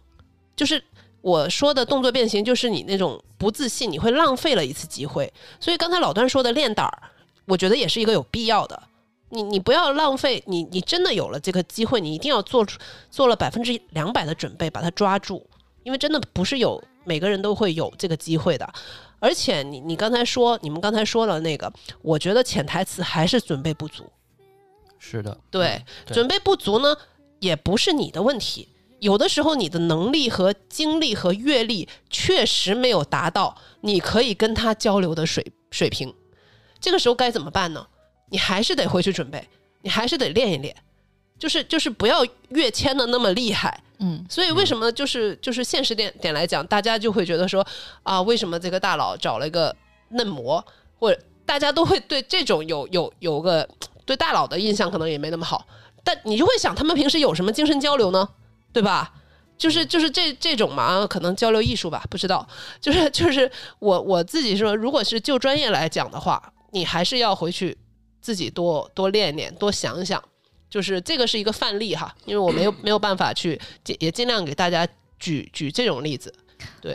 就是我说的动作变形，就是你那种不自信，你会浪费了一次机会。所以刚才老段说的练胆儿，我觉得也是一个有必要的。你你不要浪费，你你真的有了这个机会，你一定要做出做了百分之两百的准备，把它抓住，因为真的不是有每个人都会有这个机会的。而且你你刚才说，你们刚才说了那个，我觉得潜台词还是准备不足。是的，对嗯，对准备不足呢，也不是你的问题。有的时候你的能力和经历和阅历确实没有达到你可以跟他交流的水水平，这个时候该怎么办呢？你还是得回去准备，你还是得练一练，就是就是不要跃迁的那么厉害。嗯，所以为什么就是就是现实点点来讲，大家就会觉得说啊，为什么这个大佬找了一个嫩模，或者大家都会对这种有有有个对大佬的印象可能也没那么好，但你就会想他们平时有什么精神交流呢？对吧？就是就是这这种嘛，可能交流艺术吧，不知道。就是就是我我自己说，如果是就专业来讲的话，你还是要回去自己多多练练，多想想。就是这个是一个范例哈，因为我没有没有办法去尽也尽量给大家举举这种例子，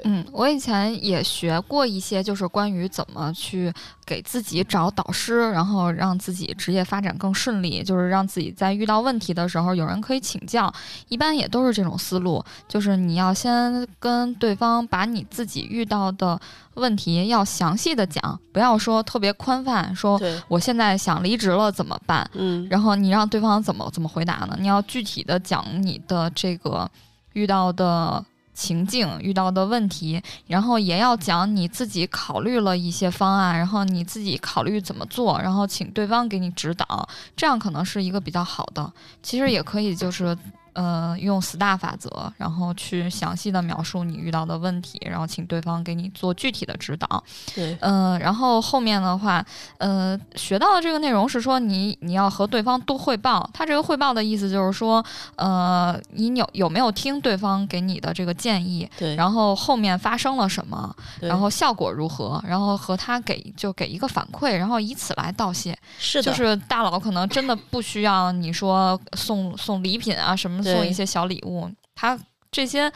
嗯，我以前也学过一些，就是关于怎么去给自己找导师，然后让自己职业发展更顺利，就是让自己在遇到问题的时候有人可以请教。一般也都是这种思路，就是你要先跟对方把你自己遇到的问题要详细的讲，不要说特别宽泛，说，我现在想离职了怎么办？嗯，然后你让对方怎么怎么回答呢？你要具体的讲你的这个遇到的情境、遇到的问题，然后也要讲你自己考虑了一些方案，然后你自己考虑怎么做，然后请对方给你指导，这样可能是一个比较好的。其实也可以就是。呃，用 STAR 法则，然后去详细的描述你遇到的问题，然后请对方给你做具体的指导。对，呃，然后后面的话，呃，学到的这个内容是说你你要和对方多汇报。他这个汇报的意思就是说，呃，你有有没有听对方给你的这个建议，对，然后后面发生了什么，对然后效果如何，然后和他给就给一个反馈，然后以此来道谢。是的，就是大佬可能真的不需要你说送送礼品啊，什么对送一些小礼物，他这些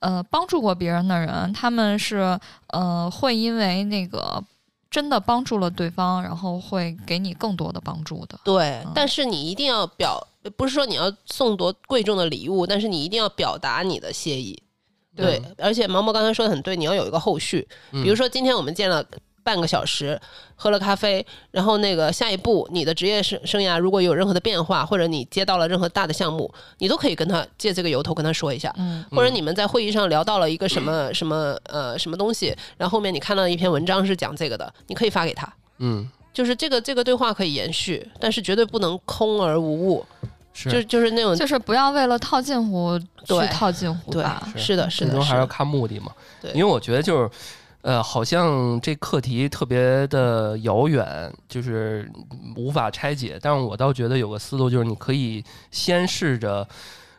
呃帮助过别人的人，他们是呃会因为那个真的帮助了对方，然后会给你更多的帮助的。对嗯，但是你一定要表，不是说你要送多贵重的礼物，但是你一定要表达你的谢意。对，而且毛毛刚才说的很对，你要有一个后续。嗯比如说今天我们见了半个小时，喝了咖啡，然后那个下一步你的职业生生涯如果有任何的变化，或者你接到了任何大的项目，你都可以跟他借这个由头跟他说一下。嗯或者你们在会议上聊到了一个什么什么呃什么东西，然后后面你看到一篇文章是讲这个的，你可以发给他。嗯，就是这个这个对话可以延续，但是绝对不能空而无物，是就就是那种就是不要为了套近乎去套近乎对吧。是的是的，最终还是要看目的嘛。对因为我觉得就是。呃，好像这课题特别的遥远，就是无法拆解。但我倒觉得有个思路，就是你可以先试着，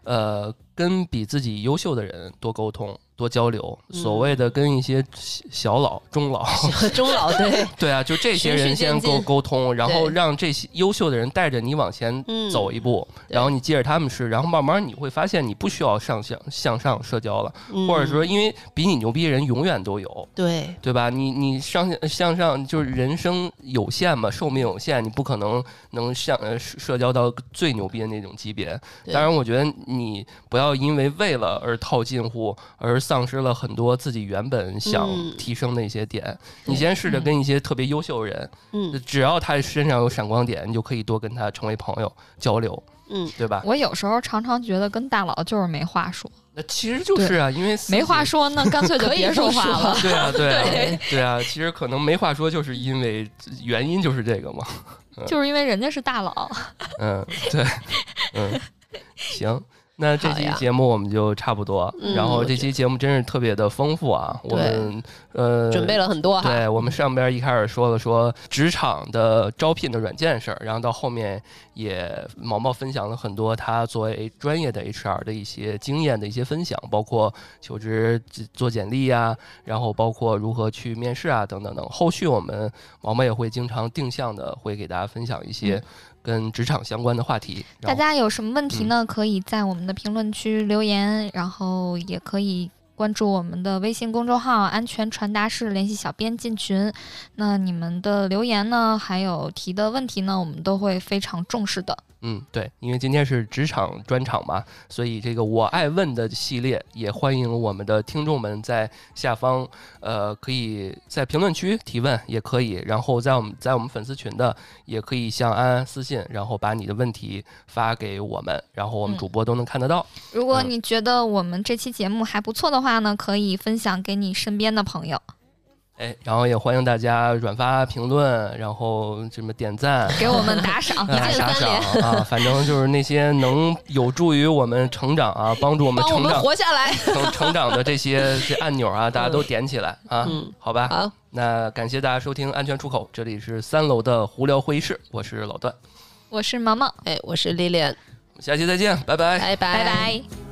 呃，跟比自己优秀的人多沟通、多交流。嗯所谓的跟一些小小老、中老，中老对 *laughs* 对啊，就这些人先沟沟通，然后让这些优秀的人带着你往前嗯走一步，对然后你接着他们试，然后慢慢你会发现你不需要上向向上社交了，嗯或者说因为比你牛逼的人永远都有。对对吧？你你上向上就是人生有限嘛，寿命有限，你不可能能向社交到最牛逼的那种级别。当然，我觉得你不要因为为了而套近乎，而丧失了很多自己原本想嗯提升的一些点。对你先试着跟一些特别优秀的人，嗯只要他身上有闪光点，你就可以多跟他成为朋友交流，嗯对吧？我有时候常常觉得跟大佬就是没话说，那其实就是啊，因为没话说，那干脆就别说话了。*laughs* 对啊，对啊，*laughs* 对对啊，其实可能没话说，就是因为原因就是这个嘛。*laughs* 就是因为人家是大佬。嗯，对，嗯，行。那这期节目我们就差不多，嗯然后这期节目真是特别的丰富啊！我们呃准备了很多哈，对我们上边一开始说了说职场的招聘的软件事儿，然后到后面也毛毛分享了很多他作为专业的 HR 的一些经验的一些分享，包括求职做简历啊，然后包括如何去面试啊等等等。后续我们毛毛也会经常定向的会给大家分享一些跟职场相关的话题。大家有什么问题嗯呢？可以在我们的评论区留言，然后也可以关注我们的微信公众号“安全传达室”，联系小编进群。那你们的留言呢，还有提的问题呢，我们都会非常重视的。嗯，对，因为今天是职场专场嘛，所以这个我爱问的系列也欢迎我们的听众们在下方，呃，可以在评论区提问，也可以，然后在我们在我们粉丝群的也可以向安安私信，然后把你的问题发给我们，然后我们嗯主播都能看得到。如果嗯你觉得我们这期节目还不错的话呢，可以分享给你身边的朋友，哎，然后也欢迎大家转发、评论，然后什么点赞。给我们打赏。*laughs* 打赏啊，反正就是那些能有助于我们成长啊，*laughs* 帮助我们成长、活下来。*laughs* 成成长的这些这按钮啊，大家都点起来啊，嗯，好吧？好，那感谢大家收听《安全出口》，这里是三楼的胡聊会议室，我是老段，我是毛毛，哎，我是 Lilian，下期再见，拜拜。拜拜拜拜。